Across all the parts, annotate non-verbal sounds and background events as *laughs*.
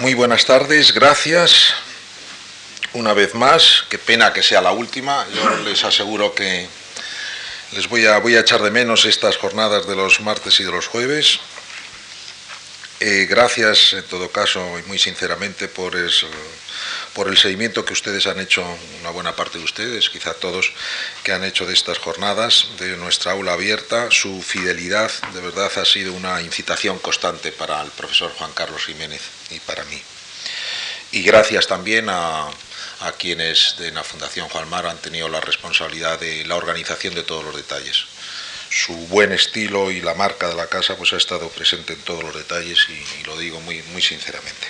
Muy buenas tardes, gracias. Una vez más, qué pena que sea la última. Yo les aseguro que les voy a, voy a echar de menos estas jornadas de los martes y de los jueves. Eh, gracias, en todo caso, y muy sinceramente, por, por el seguimiento que ustedes han hecho, una buena parte de ustedes, quizá todos, que han hecho de estas jornadas, de nuestra aula abierta. Su fidelidad, de verdad, ha sido una incitación constante para el profesor Juan Carlos Jiménez y para mí. Y gracias también a, quienes de la Fundación Juan Mar han tenido la responsabilidad de la organización de todos los detalles. Su buen estilo y la marca de la casa pues ha estado presente en todos los detalles y, lo digo muy, muy sinceramente.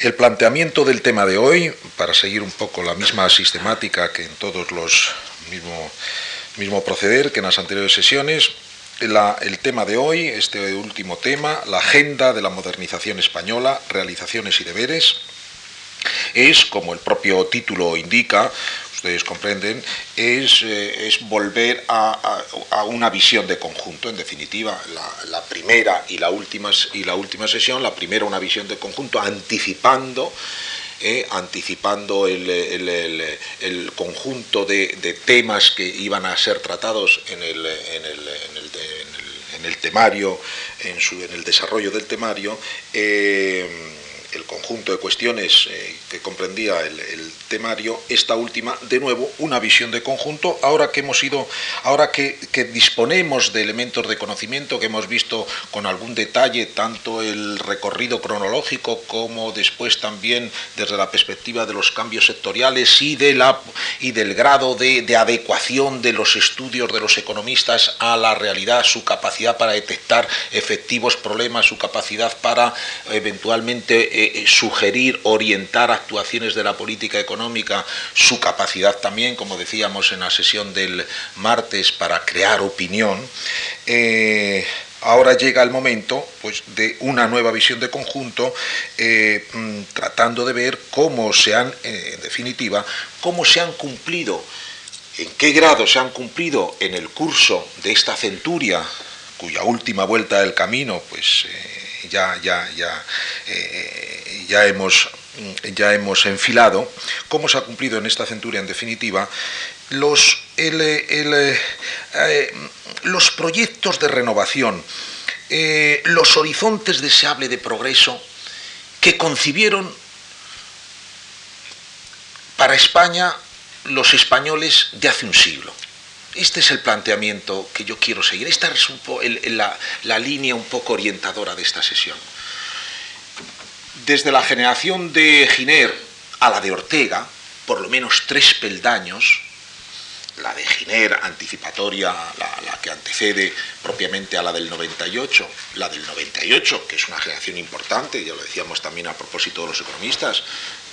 El planteamiento del tema de hoy, para seguir un poco la misma sistemática que en todos los mismo, mismo proceder que en las anteriores sesiones, el tema de hoy, este último tema, la agenda de la modernización española, realizaciones y deberes, es, como el propio título indica, ustedes comprenden, es, eh, volver a, una visión de conjunto, en definitiva, la, primera y la, última, y la última sesión, la primera una visión de conjunto, anticipando eh, anticipando el, conjunto de, temas que iban a ser tratados en el, temario, en, su, en, el desarrollo del temario. Eh, el conjunto de cuestiones eh, que comprendía el, temario, esta última, de nuevo, una visión de conjunto, ahora que hemos ido, ahora que, disponemos de elementos de conocimiento que hemos visto con algún detalle, tanto el recorrido cronológico como después también desde la perspectiva de los cambios sectoriales y, de la, y del grado de, adecuación de los estudios de los economistas a la realidad, su capacidad para detectar efectivos problemas, su capacidad para eventualmente eh, sugerir, orientar actuaciones de la política económica, su capacidad también, como decíamos en la sesión del martes, para crear opinión. Eh, ahora llega el momento pues, de una nueva visión de conjunto, eh, mm, tratando de ver cómo se han, en definitiva, cómo se han cumplido, en qué grado se han cumplido en el curso de esta centuria, cuya última vuelta del camino, pues ya, ya, ya, eh, ya, hemos, ya hemos enfilado, cómo se ha cumplido en esta centuria en definitiva, los, eh, los proyectos de renovación, eh, los horizontes deseables de progreso que concibieron para España los españoles de hace un siglo. Este es el planteamiento que yo quiero seguir. Esta es la, línea un poco orientadora de esta sesión. Desde la generación de Giner a la de Ortega, por lo menos tres peldaños, la de Giner anticipatoria, la, la, que antecede propiamente a la del 98, la del 98, que es una generación importante, ya lo decíamos también a propósito de los economistas,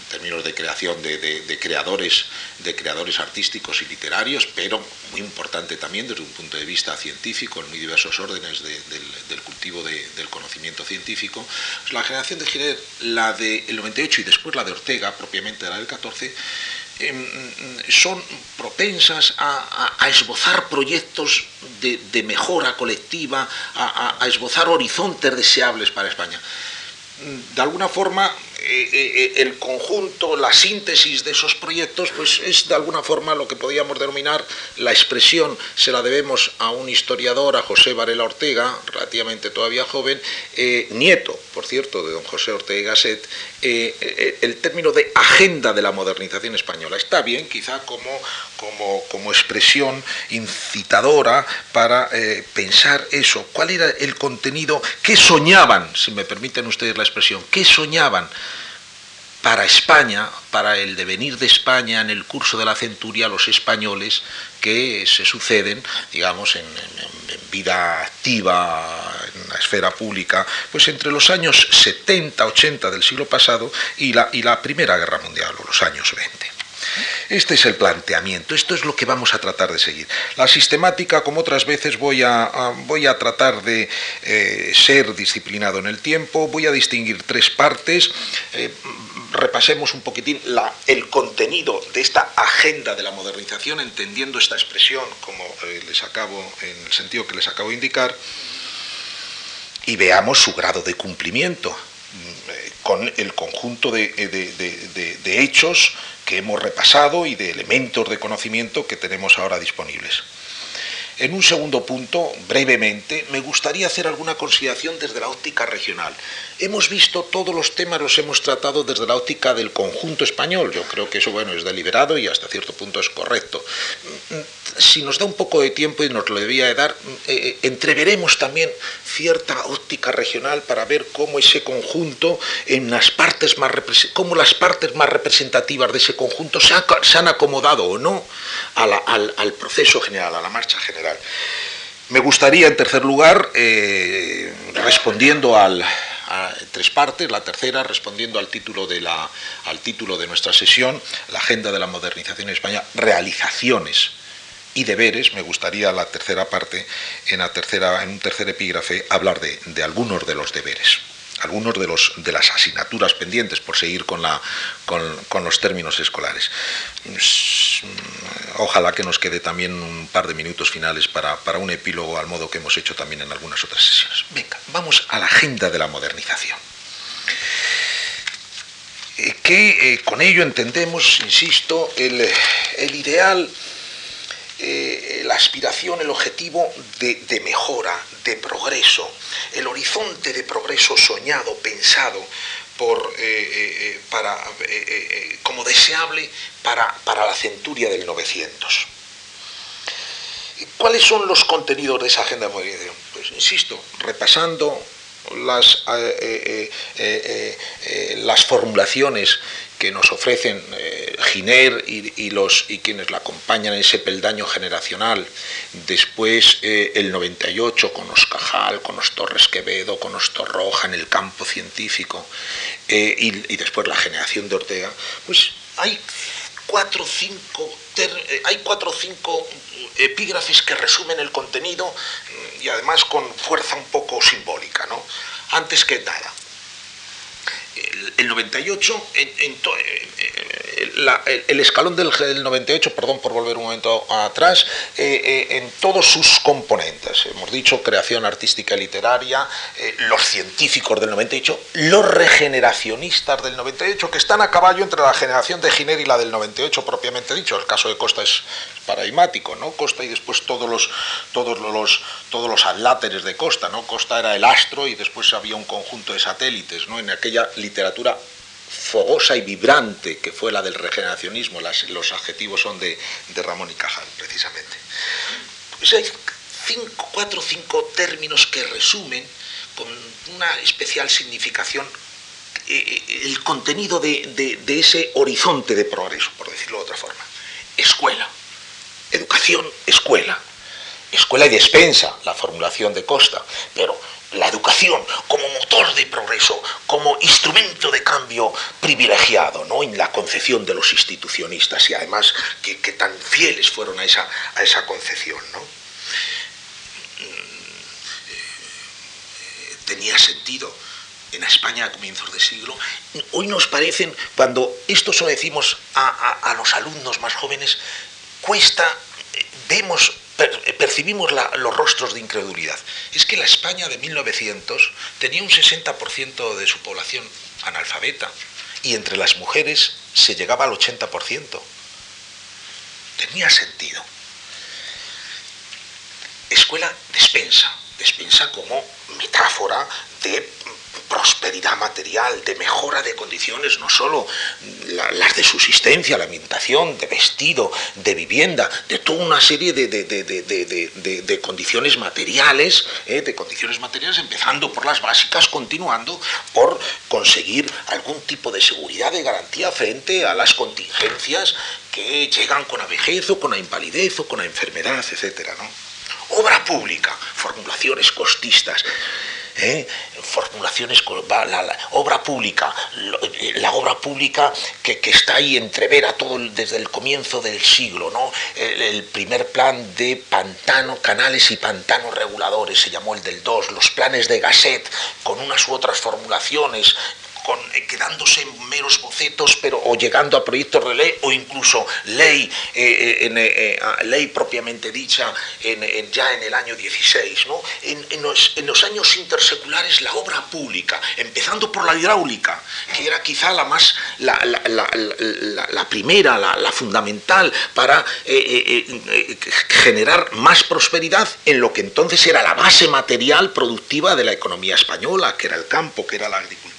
términos de creación de, creadores, de creadores artísticos y literarios, pero muy importante también desde un punto de vista científico, en muy diversos órdenes del, cultivo del conocimiento científico. Pues la generación de Giner, la del 98 y después la de Ortega, propiamente la del 14, em, son propensas a, esbozar proyectos de, mejora colectiva, a esbozar horizontes deseables para España de alguna forma eh, eh, el conjunto, la síntesis de esos proyectos, pues es de alguna forma lo que podríamos denominar la expresión, se la debemos a un historiador, a José Varela Ortega, relativamente todavía joven, eh, nieto, por cierto, de don José Ortega Gasset, el término de agenda de la modernización española. Está bien, quizá como, como, como expresión incitadora para pensar eso, cuál era el contenido, qué soñaban, si me permiten ustedes la expresión, qué soñaban para España, para el devenir de España en el curso de la centuria, los españoles que se suceden, digamos, en, vida activa, en la esfera pública, pues entre los años 70, 80 del siglo pasado y la, y la Primera Guerra Mundial, o los años 20. Este es el planteamiento, esto es lo que vamos a tratar de seguir. La sistemática, como otras veces, voy a, voy a tratar de eh, ser disciplinado en el tiempo, voy a distinguir tres partes. Eh, repasemos un poquitín el contenido de esta agenda de la modernización, entendiendo esta expresión como eh, les acabo, en el sentido que les acabo de indicar, y veamos su grado de cumplimiento con el conjunto de, de hechos que hemos repasado y de elementos de conocimiento que tenemos ahora disponibles. En un segundo punto, brevemente, me gustaría hacer alguna consideración desde la óptica regional. Hemos visto todos los temas, los hemos tratado desde la óptica del conjunto español. Yo creo que eso bueno, es deliberado y hasta cierto punto es correcto. Si nos da un poco de tiempo y nos lo debía de dar, eh, eh, entreveremos también cierta óptica regional para ver cómo ese conjunto, en las partes más cómo las partes más representativas de ese conjunto se, han acomodado o no al proceso general, a la marcha general. Me gustaría, en tercer lugar, eh, respondiendo a tres partes. La tercera, respondiendo al título, de la, al título de nuestra sesión, la Agenda de la Modernización en España, realizaciones y deberes. Me gustaría la tercera parte, en, la tercera, en un tercer epígrafe, hablar de algunos de los deberes algunos de, los, de las asignaturas pendientes, por seguir con, la, con, los términos escolares. Mm, ojalá que nos quede también un par de minutos finales para, un epílogo, al modo que hemos hecho también en algunas otras sesiones. Venga, vamos a la agenda de la modernización. Eh, que eh, con ello entendemos, insisto, el, el ideal eh, la aspiración, el objetivo de, mejora, de progreso, el horizonte de progreso soñado, pensado por, eh, eh, para, como deseable para, para la centuria del 900. ¿Cuáles son los contenidos de esa agenda de modernización? Pues insisto, repasando las, las formulaciones que nos ofrecen eh, Giner y, los, y quienes la acompañan en ese peldaño generacional, después eh, el 98 con los Cajal, con los Torres Quevedo, con los Torroja en el campo científico, eh, y, después la generación de Ortega, pues hay cuatro o cinco, hay cuatro cinco epígrafes que resumen el contenido mm, y además con fuerza un poco simbólica, ¿no? Antes que nada, el 98, en, eh, eh, el escalón del, 98, perdón por volver un momento atrás, eh, en todos sus componentes. Hemos dicho creación artística y literaria, los científicos del 98, los regeneracionistas del 98, que están a caballo entre la generación de Giner y la del 98 propiamente dicho. El caso de Costa es paradigmático, ¿no? Costa y después todos los, todos los, todos los adláteres de Costa, ¿no? Costa era el astro y después había un conjunto de satélites, ¿no? En aquella fogosa y vibrante que fue la del regeneracionismo, los adjetivos son de, Ramón y Cajal, precisamente. Pues hay cuatro o cinco términos que resumen con una especial significación eh, el contenido de ese horizonte de progreso, por decirlo de otra forma. Escuela educación, escuela. Escuela y despensa, la formulación de Costa, pero la educación como motor de progreso, como instrumento de cambio privilegiado ¿no? en la concepción de los institucionistas y además que, tan fieles fueron a esa, a esa concepción. ¿no? Mm, tenía sentido en España a comienzos de siglo. Hoy nos parecen, cuando esto solo decimos a los alumnos más jóvenes, cuesta, eh, percibimos los rostros de incredulidad. Es que la España de 1900 tenía un 60% de su población analfabeta y entre las mujeres se llegaba al 80%. Tenía sentido. Escuela despensa, despensa como metáfora de prosperidad material, de mejora de condiciones, no solo las de subsistencia, la alimentación, de vestido, de vivienda, de toda una serie de, condiciones materiales, ¿eh? de condiciones materiales, empezando por las básicas, continuando por conseguir algún tipo de seguridad, de garantía frente a las contingencias que llegan con la vejez o con la invalidez o con la enfermedad, etc. Obra pública, formulaciones costistas. ¿Eh? formulaciones, la, obra pública, la obra pública que, está ahí entrevera todo desde el comienzo del siglo, ¿no? El, primer plan de pantano, canales y pantanos reguladores, se llamó el del 2, los planes de Gasset, con unas u otras formulaciones, eh, quedándose en meros bocetos, pero o llegando a proyectos ley o incluso ley, en, ley propiamente dicha ya en el año 16. ¿no? En, los, años interseculares la obra pública, empezando por la hidráulica, que era quizá la más la primera, la, fundamental para generar más prosperidad en lo que entonces era la base material productiva de la economía española, que era el campo, que era la agricultura.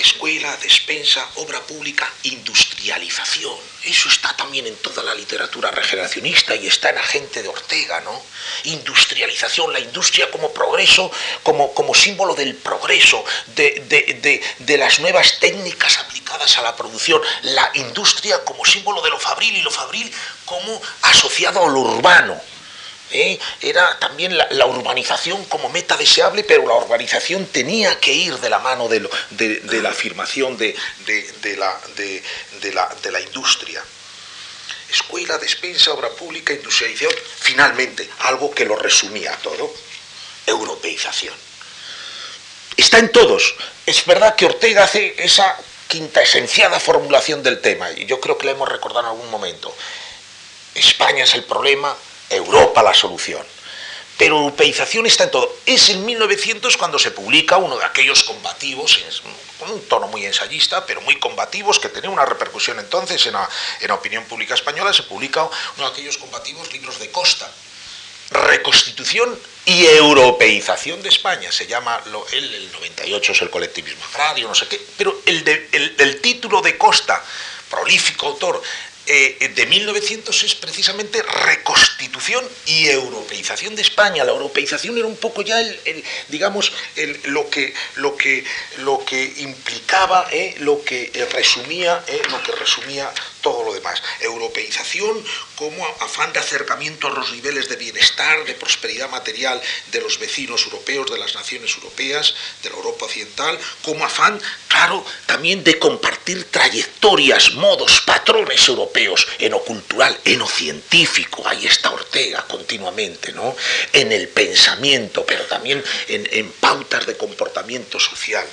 Escuela, despensa, obra pública, industrialización. Eso está también en toda la literatura regeneracionista y está en Agente de Ortega, ¿no? Industrialización, la industria como progreso, como, como símbolo del progreso, de, de las nuevas técnicas aplicadas a la producción. La industria como símbolo de lo fabril y lo fabril como asociado a lo urbano ¿eh? era también la, urbanización como meta deseable, pero la urbanización tenía que ir de la mano de, la afirmación de, la, industria. Escuela, despensa, obra pública, industrialización, finalmente, algo que lo resumía todo, europeización. Está en todos. Es verdad que Ortega hace esa quinta esenciada formulación del tema, y yo creo que la hemos recordado en algún momento. España es el problema, Europa la solución. Pero europeización está en todo. Es en 1900 cuando se publica uno de aquellos combativos, con un tono muy ensayista, pero muy combativos, que tenía una repercusión entonces en la, opinión pública española, se publica uno de aquellos combativos libros de Costa, Reconstitución y Europeización de España. Se llama, lo, el, 98 es el colectivismo agrario, no sé qué, pero el, el título de Costa, prolífico autor, eh, de 1900 es precisamente reconstitución y europeización de España. La europeización era un poco ya el, digamos, lo, que, lo, que, lo que implicaba, eh, lo que resumía, eh, lo que resumía todo lo demás. Europeización como afán de acercamiento a los niveles de bienestar, de prosperidad material de los vecinos europeos, de las naciones europeas, de la Europa occidental, como afán, claro, también de compartir trayectorias, modos, patrones europeos en lo cultural, en lo científico, ahí está Ortega continuamente, ¿no? En el pensamiento, pero también en, en pautas de comportamiento social.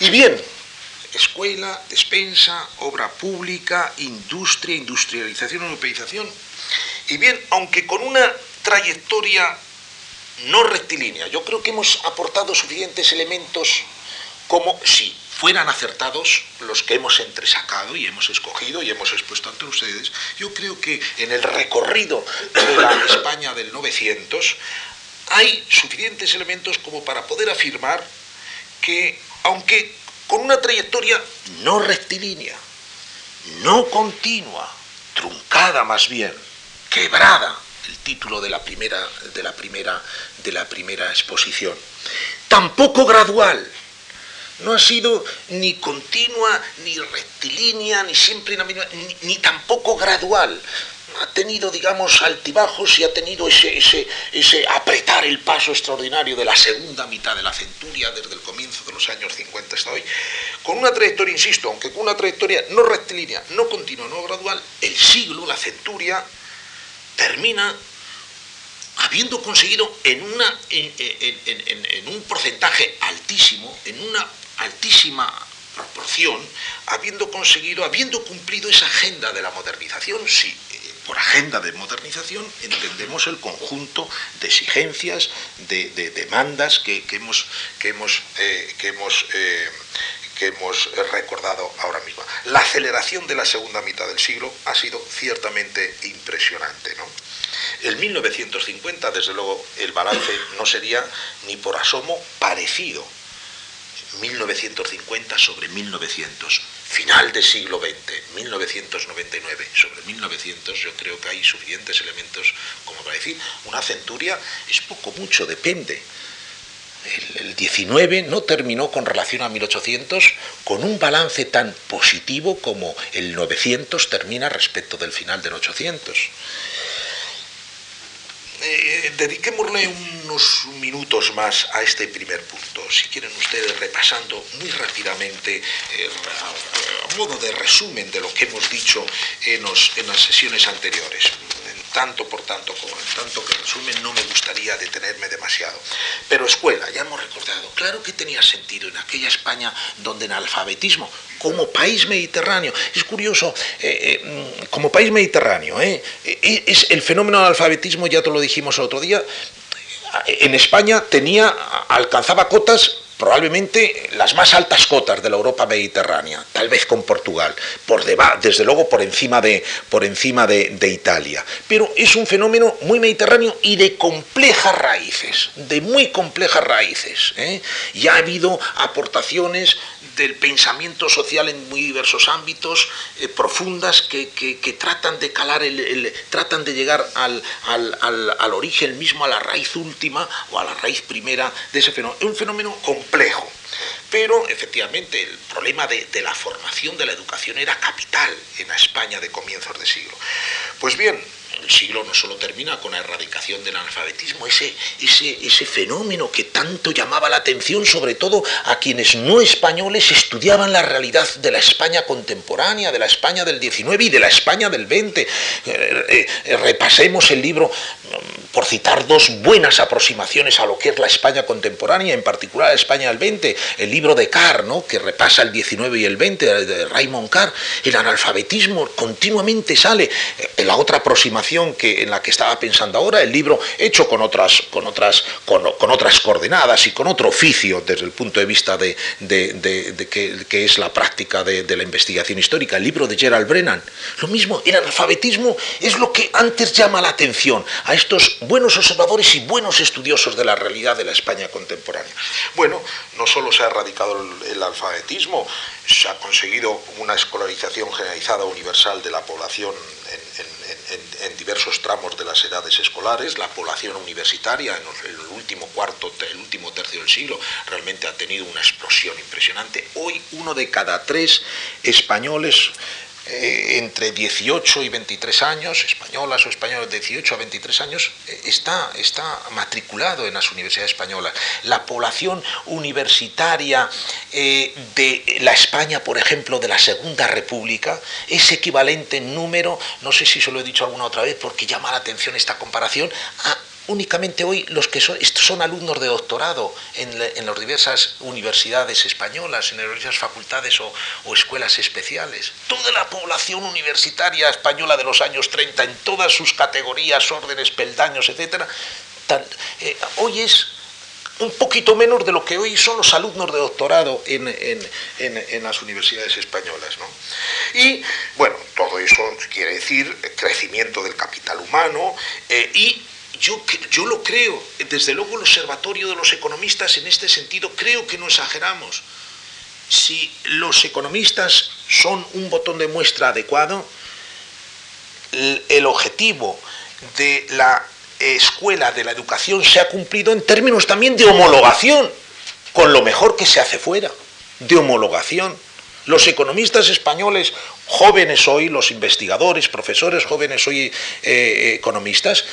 Y bien, escuela, despensa, obra pública, industria, industrialización, europeización. Y bien, aunque con una trayectoria no rectilínea, yo creo que hemos aportado suficientes elementos como si fueran acertados los que hemos entresacado y hemos escogido y hemos expuesto ante ustedes, yo creo que en el recorrido de la España del 900 hay suficientes elementos como para poder afirmar que, aunque con una trayectoria no rectilínea, no continua, truncada más bien, quebrada, el título de la primera, de la primera, de la primera exposición. Tampoco gradual, no ha sido ni continua, ni rectilínea, ni siempre ni, ni tampoco gradual ha tenido, digamos, altibajos y ha tenido ese, apretar el paso extraordinario de la segunda mitad de la centuria, desde el comienzo de los años 50 hasta hoy, con una trayectoria, insisto, aunque con una trayectoria no rectilínea, no continua, no gradual, el siglo, la centuria, termina habiendo conseguido en, en un porcentaje altísimo, en una altísima proporción, habiendo conseguido, habiendo cumplido esa agenda de la modernización, sí, por agenda de modernización entendemos el conjunto de exigencias, de, demandas que, hemos, que hemos, eh, que hemos eh, que hemos recordado ahora mismo. La aceleración de la segunda mitad del siglo ha sido ciertamente impresionante. ¿no? El 1950, desde luego, el balance no sería ni por asomo parecido 1950 sobre 1900, final del siglo XX, 1999 sobre 1900, yo creo que hay suficientes elementos como para decir, una centuria es poco mucho, depende. El, 19 no terminó con relación a 1800 con un balance tan positivo como el 900 termina respecto del final del 800. Eh, dediquémosle unos minutos más a este primer punto. Si quieren ustedes repasando muy rápidamente, eh, a, modo de resumen de lo que hemos dicho en, las sesiones anteriores. Tanto, por tanto, como en tanto que resumen, no me gustaría detenerme demasiado. Pero escuela, ya hemos recordado, claro que tenía sentido en aquella España donde en alfabetismo, como país mediterráneo, es curioso, eh, eh, como país mediterráneo, eh, es el fenómeno del alfabetismo, ya te lo dijimos el otro día, en España tenía, alcanzaba cotas probablemente las más altas cotas de la Europa mediterránea, tal vez con Portugal, por desde luego por encima, de, por encima de, Italia. Pero es un fenómeno muy mediterráneo y de complejas raíces, de muy complejas raíces. ¿eh? Y ha habido aportaciones del pensamiento social en muy diversos ámbitos, eh, profundas, que, tratan de calar, el, tratan de llegar al, al, origen mismo, a la raíz última o a la raíz primera de ese fenómeno. Es un fenómeno complejo. Pero efectivamente el problema de, de, la formación de la educación era capital en la España de comienzos de siglo. Pues bien, el siglo no solo termina con la erradicación del analfabetismo, ese, ese, ese fenómeno que tanto llamaba la atención, sobre todo a quienes no españoles estudiaban la realidad de la España contemporánea, de la España del XIX y de la España del XX. Eh, eh, repasemos el libro, por citar dos buenas aproximaciones a lo que es la España contemporánea, en particular la España del XX, el libro de Carr, que repasa el XIX y el XX, de Raymond Carr, el analfabetismo continuamente sale. Eh, la otra aproximación que, en la que estaba pensando ahora, el libro hecho con otras, con otras, con, otras coordenadas y con otro oficio desde el punto de vista de, que, es la práctica de, la investigación histórica, el libro de Gerald Brennan. Lo mismo, el analfabetismo es lo que antes llama la atención a estos buenos observadores y buenos estudiosos de la realidad de la España contemporánea. Bueno, no solo se ha erradicado el, alfabetismo, se ha conseguido una escolarización generalizada universal de la población en diversos tramos de las edades escolares, la población universitaria en el último cuarto, el último tercio del siglo, realmente ha tenido una explosión impresionante. Hoy uno de cada tres españoles eh, entre 18 y 23 años, españolas o españoles de 18 a 23 años, eh, está, está matriculado en las universidades españolas. La población universitaria eh, de la España, por ejemplo, de la Segunda República, es equivalente en número, no sé si se lo he dicho alguna otra vez porque llama la atención esta comparación, a únicamente hoy los que son, son alumnos de doctorado en, las diversas universidades españolas, en las diversas facultades o, escuelas especiales. Toda la población universitaria española de los años 30, en todas sus categorías, órdenes, peldaños, etc., eh, hoy es un poquito menos de lo que hoy son los alumnos de doctorado en, las universidades españolas. Y bueno, todo eso quiere decir crecimiento del capital humano eh, y yo, lo creo, desde luego el observatorio de los economistas en este sentido creo que no exageramos. Si los economistas son un botón de muestra adecuado, el objetivo de la escuela de la educación se ha cumplido en términos también de homologación con lo mejor que se hace fuera, de homologación. Los economistas españoles jóvenes hoy, los investigadores, profesores jóvenes hoy eh, economistas,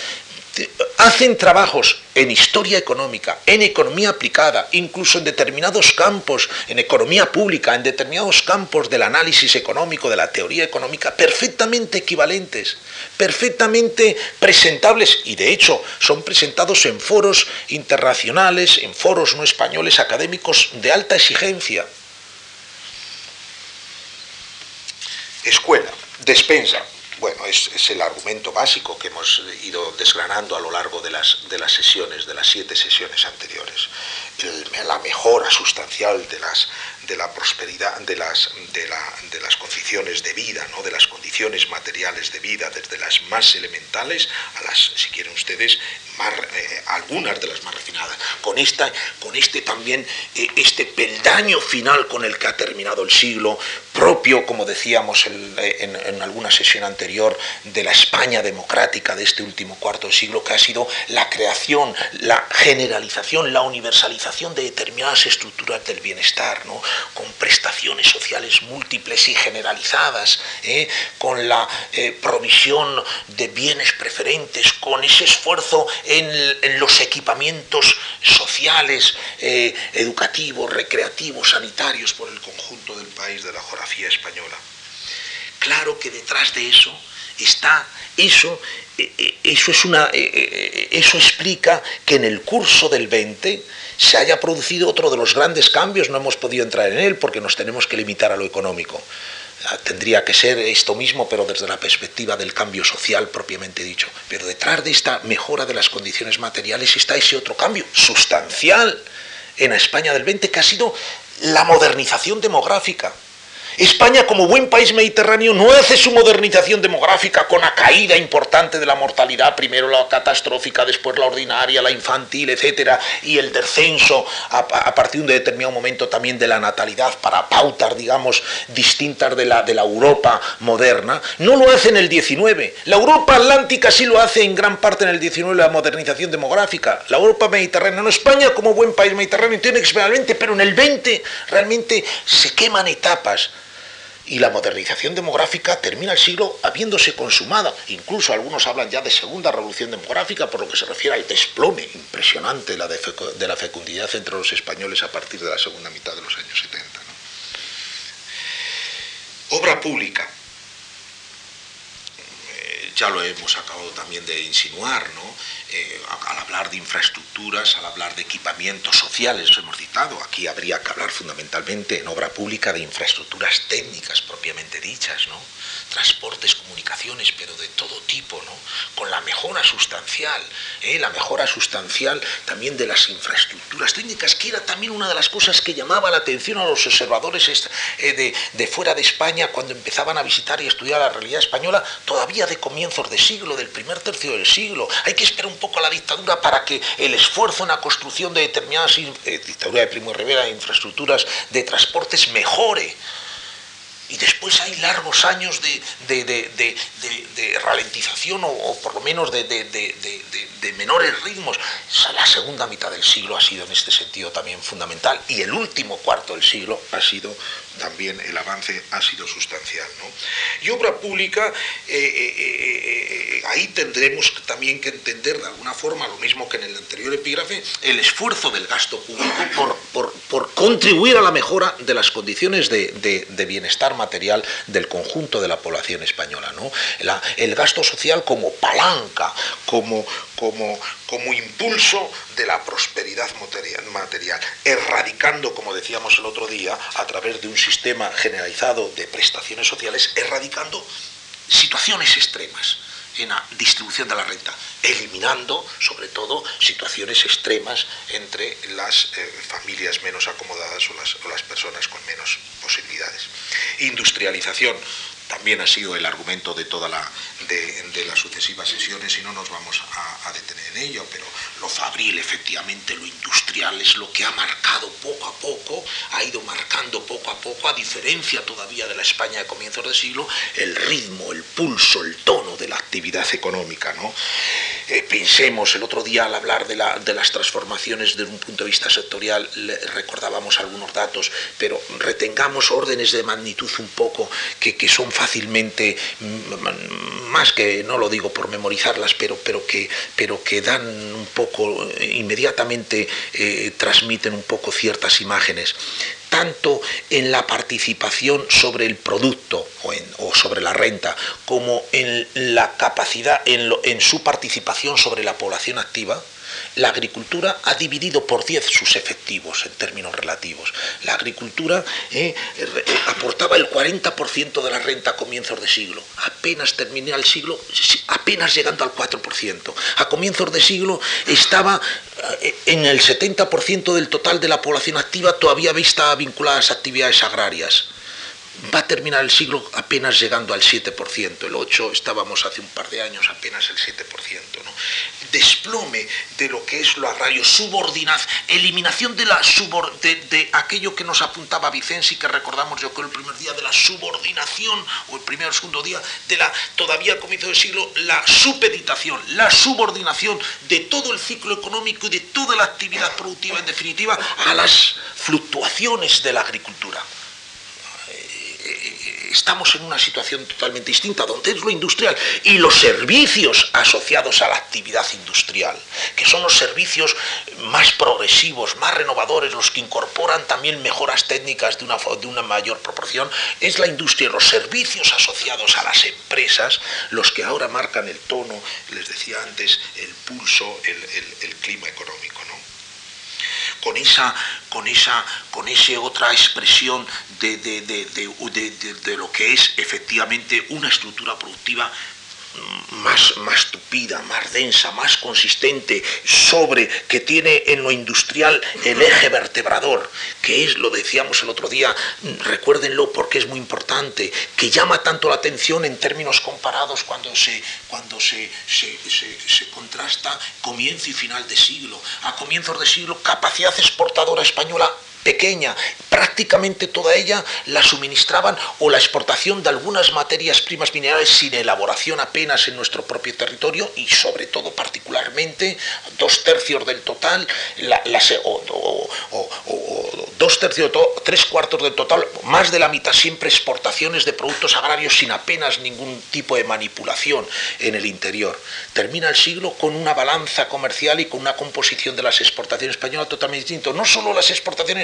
hacen trabajos en historia económica, en economía aplicada, incluso en determinados campos, en economía pública, en determinados campos del análisis económico, de la teoría económica, perfectamente equivalentes, perfectamente presentables y de hecho son presentados en foros internacionales, en foros no españoles académicos de alta exigencia. Escuela, despensa, bueno, es, el argumento básico que hemos ido desgranando a lo largo de las, de las sesiones, de las siete sesiones anteriores. la mejora sustancial de, las, de la prosperidad, de las, de, de las condiciones de vida, ¿no? de las condiciones materiales de vida, desde las más elementales a las, si quieren ustedes, eh, algunas de las más refinadas. Con, esta, con este también, eh, este peldaño final con el que ha terminado el siglo, propio, como decíamos eh, en, alguna sesión anterior, de la España democrática de este último cuarto de siglo, que ha sido la creación, la generalización, la universalización de determinadas estructuras del bienestar, ¿no? Con prestaciones sociales múltiples y generalizadas, ¿eh? con la eh, provisión de bienes preferentes, con ese esfuerzo en, los equipamientos sociales, educativos, recreativos, sanitarios por el conjunto del país de la jornada española. Claro que detrás de eso está eso, eh, eh, eso, es una, eh, eso explica que en el curso del 20 se haya producido otro de los grandes cambios, no hemos podido entrar en él porque nos tenemos que limitar a lo económico. Ah, tendría que ser esto mismo, pero desde la perspectiva del cambio social propiamente dicho. Pero detrás de esta mejora de las condiciones materiales está ese otro cambio sustancial en la España del 20 que ha sido la modernización demográfica. España, como buen país mediterráneo, no hace su modernización demográfica con la caída importante de la mortalidad, primero la catastrófica, después la ordinaria, la infantil, etcétera, y el descenso a, partir de un determinado momento también de la natalidad para pautas, digamos, distintas de la, de la Europa moderna. No lo hace en el 19. La Europa atlántica sí lo hace en gran parte en el 19, la modernización demográfica. La Europa mediterránea, no España como buen país mediterráneo tiene experiencialmente, pero en el 20 realmente se queman etapas y la modernización demográfica termina el siglo habiéndose consumado. Incluso algunos hablan ya de segunda revolución demográfica por lo que se refiere al desplome impresionante de la fecundidad entre los españoles a partir de la segunda mitad de los años 70. Obra pública. Ya lo hemos acabado también de insinuar, ¿no? Eh, al hablar de infraestructuras, al hablar de equipamientos sociales, hemos citado, aquí habría que hablar fundamentalmente en obra pública de infraestructuras técnicas propiamente dichas, ¿no? Transportes, comunicaciones, pero de todo tipo, ¿no? con la mejora sustancial, ¿eh? la mejora sustancial también de las infraestructuras técnicas, que era también una de las cosas que llamaba la atención a los observadores eh, de, fuera de España cuando empezaban a visitar y estudiar la realidad española, todavía de comienzos de siglo, del primer tercio del siglo. Hay que esperar un poco a la dictadura para que el esfuerzo en la construcción de determinadas, eh, dictadura de Primo Rivera, infraestructuras de transportes mejore y después hay largos años de, ralentización o, por lo menos de, menores ritmos. La segunda mitad del siglo ha sido en este sentido también fundamental y el último cuarto del siglo ha sido también el avance ha sido sustancial. Y obra pública, eh, eh, eh, ahí tendremos también que entender de alguna forma, lo mismo que en el anterior epígrafe, el esfuerzo del gasto público por, contribuir a la mejora de las condiciones de, bienestar material del conjunto de la población española. ¿no? el gasto social como palanca, como, como, como impulso de la prosperidad material, erradicando, como decíamos el otro día, a través de un sistema generalizado de prestaciones sociales, erradicando situaciones extremas en la distribución de la renta, eliminando sobre todo situaciones extremas entre las eh, familias menos acomodadas o las, o las personas con menos posibilidades. Industrialización, también ha sido el argumento de toda la de, las sucesivas sesiones y no nos vamos a, detener en ello, pero lo fabril, efectivamente, lo industrial es lo que ha marcado poco a poco, ha ido marcando poco a poco, a diferencia todavía de la España de comienzos del siglo, el ritmo, el pulso, el tono de la actividad económica. ¿no? Eh, pensemos, el otro día al hablar de, las transformaciones desde un punto de vista sectorial, recordábamos algunos datos, pero retengamos órdenes de magnitud un poco que, que son fácilmente más que no lo digo por memorizarlas, pero, pero, que, pero que dan un poco, inmediatamente eh, transmiten un poco ciertas imágenes. Tanto en la participación sobre el producto o, sobre la renta, como en la capacidad, en, en su participación sobre la población activa, la agricultura ha dividido por 10 sus efectivos en términos relativos. La agricultura eh, eh, aportaba el 40% de la renta a comienzos de siglo. Apenas terminé el siglo, apenas llegando al 4%. A comienzos de siglo estaba eh, en el 70% del total de la población activa todavía vista vinculada a las actividades agrarias va a terminar el siglo apenas llegando al 7%, el 8 estábamos hace un par de años apenas el 7%. ¿no? Desplome de lo que es lo agrario, subordinación, eliminación de, la de, aquello que nos apuntaba Vicenzi, que recordamos yo que el primer día de la subordinación, o el primer o segundo día, de la todavía al comienzo del siglo, la supeditación, la subordinación de todo el ciclo económico y de toda la actividad productiva en definitiva a las fluctuaciones de la agricultura estamos en una situación totalmente distinta, donde es lo industrial y los servicios asociados a la actividad industrial, que son los servicios más progresivos, más renovadores, los que incorporan también mejoras técnicas de una, de una mayor proporción, es la industria, los servicios asociados a las empresas, los que ahora marcan el tono, les decía antes, el pulso, el, clima económico. Con esa, con esa, con otra expresión de, de, lo que es efectivamente una estructura productiva más, más tupida, más densa, más consistente, sobre, que tiene en lo industrial el eje vertebrador, que es, lo decíamos el otro día, recuérdenlo porque es muy importante, que llama tanto la atención en términos comparados cuando se, cuando se, se, se contrasta comienzo y final de siglo. A comienzos de siglo, capacidad exportadora española pequeña, prácticamente toda ella la suministraban o la exportación de algunas materias primas minerales sin elaboración apenas en nuestro propio territorio y sobre todo particularmente dos tercios del total, o, dos tercios, tres cuartos del total, más de la mitad siempre exportaciones de productos agrarios sin apenas ningún tipo de manipulación en el interior. Termina el siglo con una balanza comercial y con una composición de las exportaciones españolas totalmente distinta. No solo las exportaciones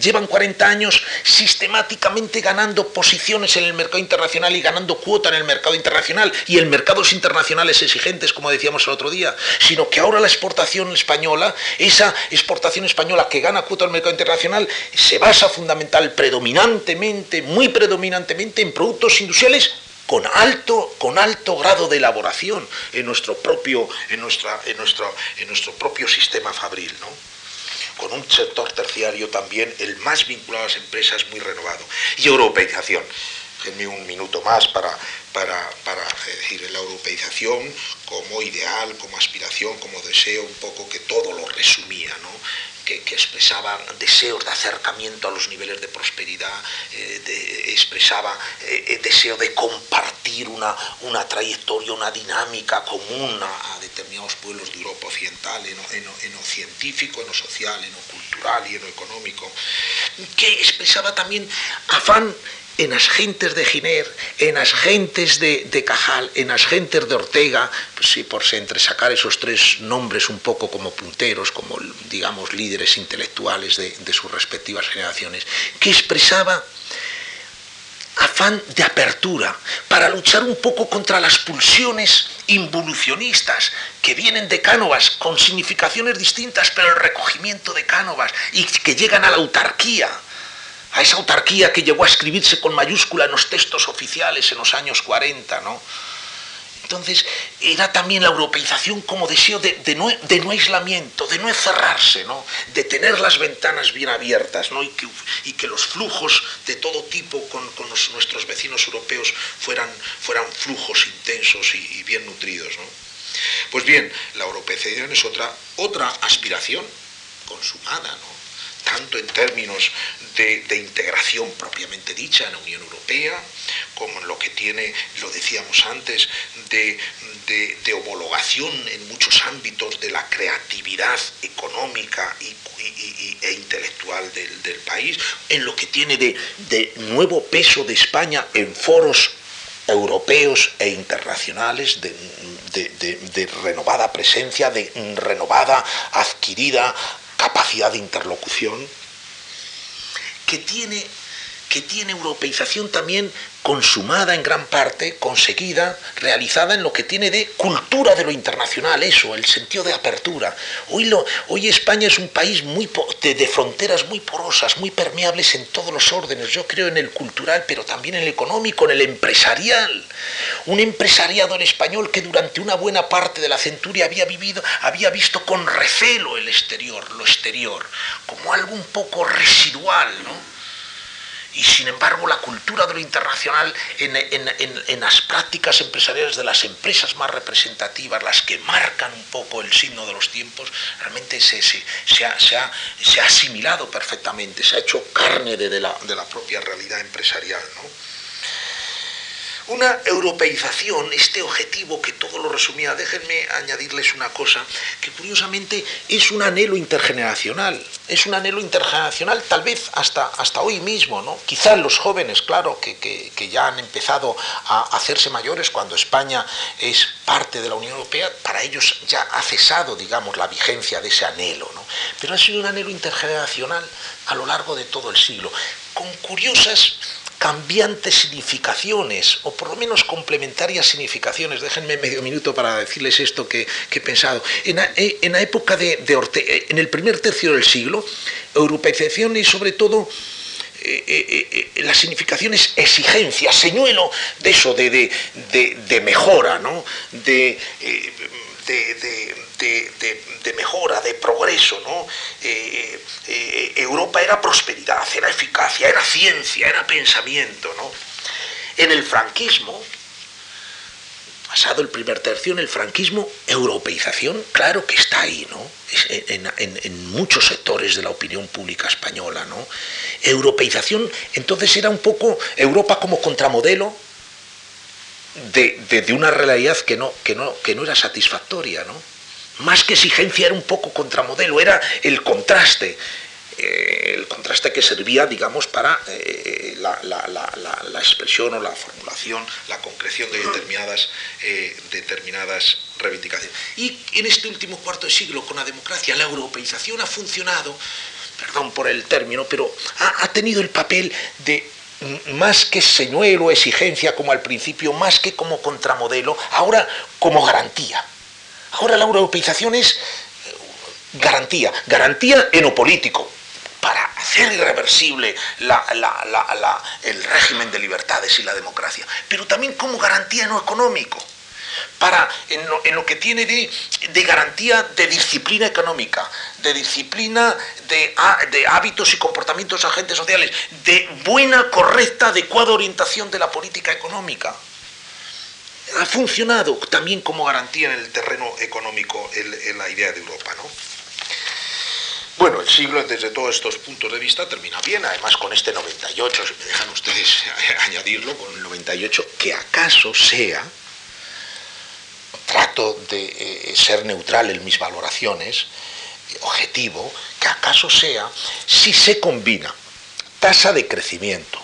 llevan 40 años sistemáticamente ganando posiciones en el mercado internacional y ganando cuota en el mercado internacional y en mercados internacionales exigentes, como decíamos el otro día, sino que ahora la exportación española, esa exportación española que gana cuota en el mercado internacional, se basa fundamental, predominantemente, muy predominantemente en productos industriales con alto, con alto grado de elaboración en nuestro propio, en nuestra, en nuestro, en nuestro propio sistema fabril. ¿no? Con un sector terciario también el más vinculado a las empresas muy renovado. Y europeización. Denme un minuto más para, para, para decir la europeización como ideal, como aspiración, como deseo, un poco que todo lo resumía, ¿no? Que, expresaba deseos de acercamiento a los niveles de prosperidad, eh, expresaba eh, deseo de compartir una, una trayectoria, una dinámica común a, determinados pueblos de Europa Occidental, en, en, lo científico, en lo social, en lo cultural y en lo económico, que expresaba también afán en las gentes de Giner, en las gentes de, Cajal, en las gentes de Ortega, pues sí, por entresacar esos tres nombres un poco como punteros, como digamos líderes intelectuales de, de sus respectivas generaciones, que expresaba afán de apertura, para luchar un poco contra las pulsiones involucionistas que vienen de Cánovas con significaciones distintas, pero el recogimiento de Cánovas y que llegan a la autarquía a esa autarquía que llegó a escribirse con mayúscula en los textos oficiales en los años 40, ¿no? Entonces, era también la europeización como deseo de, no, aislamiento, de no encerrarse, ¿no? de tener las ventanas bien abiertas ¿no? y, que, los flujos de todo tipo con, nuestros vecinos europeos fueran, flujos intensos y, bien nutridos. ¿no? Pues bien, la europeización es otra, otra aspiración consumada, ¿no? Tanto en términos de, integración propiamente dicha en la Unión Europea, como en lo que tiene, lo decíamos antes, de, homologación en muchos ámbitos de la creatividad económica e intelectual del, país, en lo que tiene de nuevo peso de España en foros europeos e internacionales de, de, renovada presencia, de renovada, adquirida capacidad de interlocución, que tiene, que tiene europeización también consumada en gran parte, conseguida, realizada en lo que tiene de cultura de lo internacional, eso, el sentido de apertura. Hoy, lo, hoy España es un país muy de, fronteras muy porosas, muy permeables en todos los órdenes. Yo creo en el cultural, pero también en el económico, en el empresarial. Un empresariado en español que durante una buena parte de la centuria había vivido, había visto con recelo el exterior, lo exterior, como algo un poco residual, ¿no? Y sin embargo la cultura de lo internacional en, las prácticas empresariales de las empresas más representativas, las que marcan un poco el signo de los tiempos, realmente se, se, ha, se ha, asimilado perfectamente, se ha hecho carne de, la, de la propia realidad empresarial. Una europeización, este objetivo que todo lo resumía, déjenme añadirles una cosa, que curiosamente es un anhelo intergeneracional, es un anhelo intergeneracional tal vez hasta, hasta hoy mismo, ¿no? Quizás los jóvenes, claro, que, que ya han empezado a hacerse mayores cuando España es parte de la Unión Europea, para ellos ya ha cesado, digamos, la vigencia de ese anhelo, ¿no? Pero ha sido un anhelo intergeneracional a lo largo de todo el siglo, con curiosas cambiantes significaciones, o por lo menos complementarias significaciones. Déjenme medio minuto para decirles esto que, he pensado. En la, eh, época de, Ortega, eh, en el primer tercio del siglo, europeización y sobre todo eh, la significación es exigencia, señuelo de eso, de, de mejora, ¿no? de, de, mejora, de progreso. ¿no? Eh, eh, Europa era prosperidad, era eficacia, era ciencia, era pensamiento. ¿no? En el franquismo, pasado el primer tercio, en el franquismo, europeización, claro que está ahí, ¿no? En, en, muchos sectores de la opinión pública española, ¿no? Europeización, entonces era un poco Europa como contramodelo de, una realidad que no, que, no, que no era satisfactoria, ¿no? Más que exigencia era un poco contramodelo, era el contraste, eh, el contraste que servía, digamos, para eh, la, expresión o la formulación, la concreción de determinadas, eh, determinadas reivindicaciones. Y en este último cuarto de siglo, con la democracia, la europeización ha funcionado, perdón por el término, pero ha tenido el papel de más que señuelo, exigencia como al principio, más que como contramodelo, ahora como garantía. Ahora la europeización es eh, garantía, garantía en lo político, para hacer irreversible el régimen de libertades y la democracia, pero también como garantía en lo económico para, en lo, que tiene de, garantía de disciplina económica, de disciplina de, de hábitos y comportamientos agentes sociales, de buena, correcta, adecuada orientación de la política económica. Ha funcionado también como garantía en el terreno económico en, la idea de Europa. ¿no? Bueno, el siglo desde todos estos puntos de vista termina bien, además con este 98, si me dejan ustedes *laughs* añadirlo, con el 98, que acaso sea trato de eh, ser neutral en mis valoraciones, objetivo, que acaso sea si se combina tasa de crecimiento,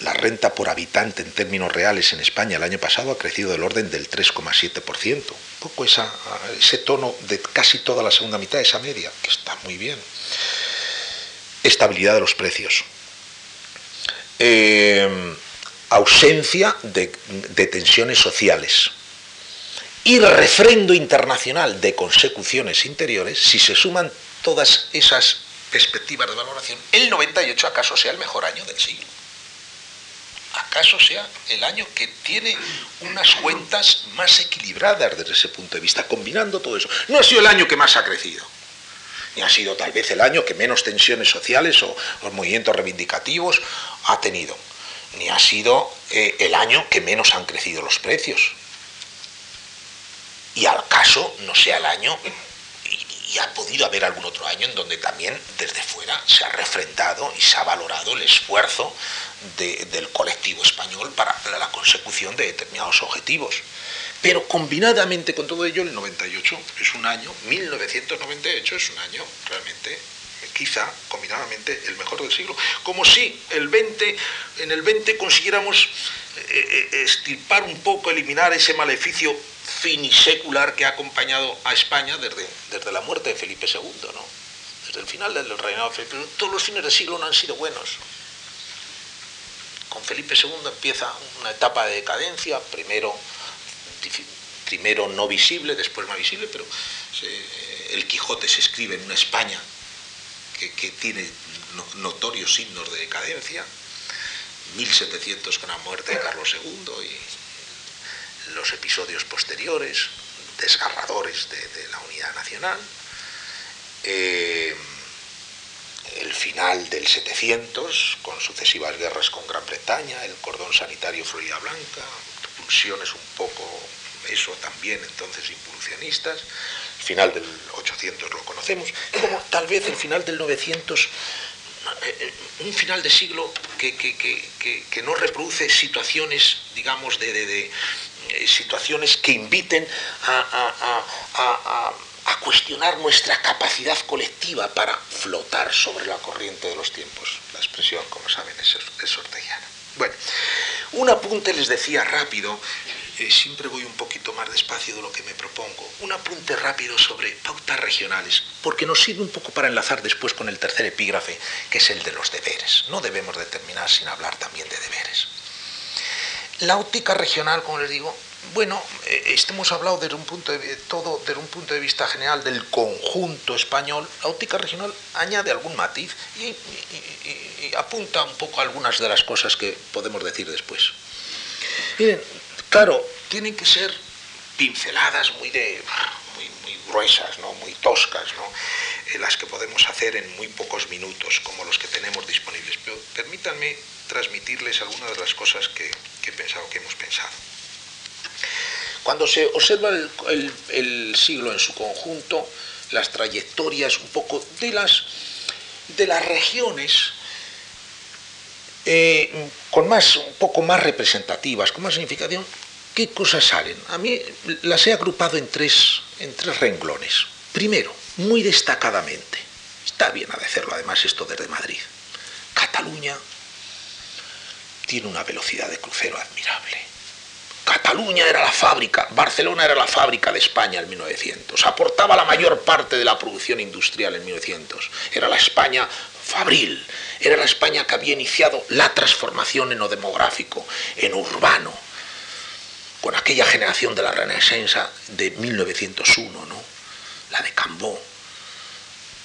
la renta por habitante en términos reales en España el año pasado ha crecido del orden del 3,7%, un poco esa, ese tono de casi toda la segunda mitad, esa media, que está muy bien. Estabilidad de los precios. Eh, ausencia de, de tensiones sociales y refrendo internacional de consecuciones interiores, si se suman todas esas perspectivas de valoración, el 98 acaso sea el mejor año del siglo. ¿Acaso sea el año que tiene unas cuentas más equilibradas desde ese punto de vista, combinando todo eso? No ha sido el año que más ha crecido, ni ha sido tal vez el año que menos tensiones sociales o, movimientos reivindicativos ha tenido, ni ha sido eh, el año que menos han crecido los precios, y al caso no sea el año, y, ha podido haber algún otro año en donde también desde fuera se ha refrendado y se ha valorado el esfuerzo del colectivo español para la consecución de determinados objetivos. Pero combinadamente con todo ello, el 98 es un año, 1998 es un año realmente quizá combinadamente el mejor del siglo, como si el 20, en el 20 consiguiéramos eh, eh, estirpar un poco, eliminar ese maleficio finisecular que ha acompañado a España desde, desde la muerte de Felipe II, ¿no? desde el final del reinado de Felipe II. Todos los fines del siglo no han sido buenos. Con Felipe II empieza una etapa de decadencia, primero, primero no visible, después más visible, pero el Quijote se escribe en una España que tiene notorios signos de decadencia, 1700 con la muerte de Carlos II y los episodios posteriores, desgarradores de, la unidad nacional, eh, el final del 700, con sucesivas guerras con Gran Bretaña, el cordón sanitario Florida Blanca, pulsiones un poco, eso también entonces involucionistas, el final del 800 lo conocemos, tal vez el final del 900 un final de siglo que, que, no reproduce situaciones, digamos, de, eh, situaciones que inviten a, cuestionar nuestra capacidad colectiva para flotar sobre la corriente de los tiempos. La expresión, como saben, es, es. Bueno, un apunte les decía rápido eh, siempre voy un poquito más despacio de lo que me propongo. Un apunte rápido sobre pautas regionales, porque nos sirve un poco para enlazar después con el tercer epígrafe, que es el de los deberes. No debemos determinar sin hablar también de deberes. La óptica regional, como les digo, bueno, eh, hemos hablado desde un punto de todo desde un punto de vista general del conjunto español. La óptica regional añade algún matiz y, y apunta un poco a algunas de las cosas que podemos decir después. Miren, Claro, tienen que ser pinceladas muy, de, muy, gruesas, ¿no? muy toscas, ¿no? Eh, las que podemos hacer en muy pocos minutos, como los que tenemos disponibles. Pero permítanme transmitirles algunas de las cosas que, he pensado, que hemos pensado. Cuando se observa el, siglo en su conjunto, las trayectorias un poco de las, de las regiones eh, con más, un poco más representativas, con más significación, ¿qué cosas salen? A mí las he agrupado en tres, en tres renglones. Primero, muy destacadamente, está bien hacerlo además esto desde Madrid, Cataluña tiene una velocidad de crucero admirable. Cataluña era la fábrica, Barcelona era la fábrica de España en 1900, aportaba la mayor parte de la producción industrial en 1900, era la España fabril, era la España que había iniciado la transformación en lo demográfico, en urbano, con aquella generación de la Renaissance de 1901, ¿no? la de Cambó,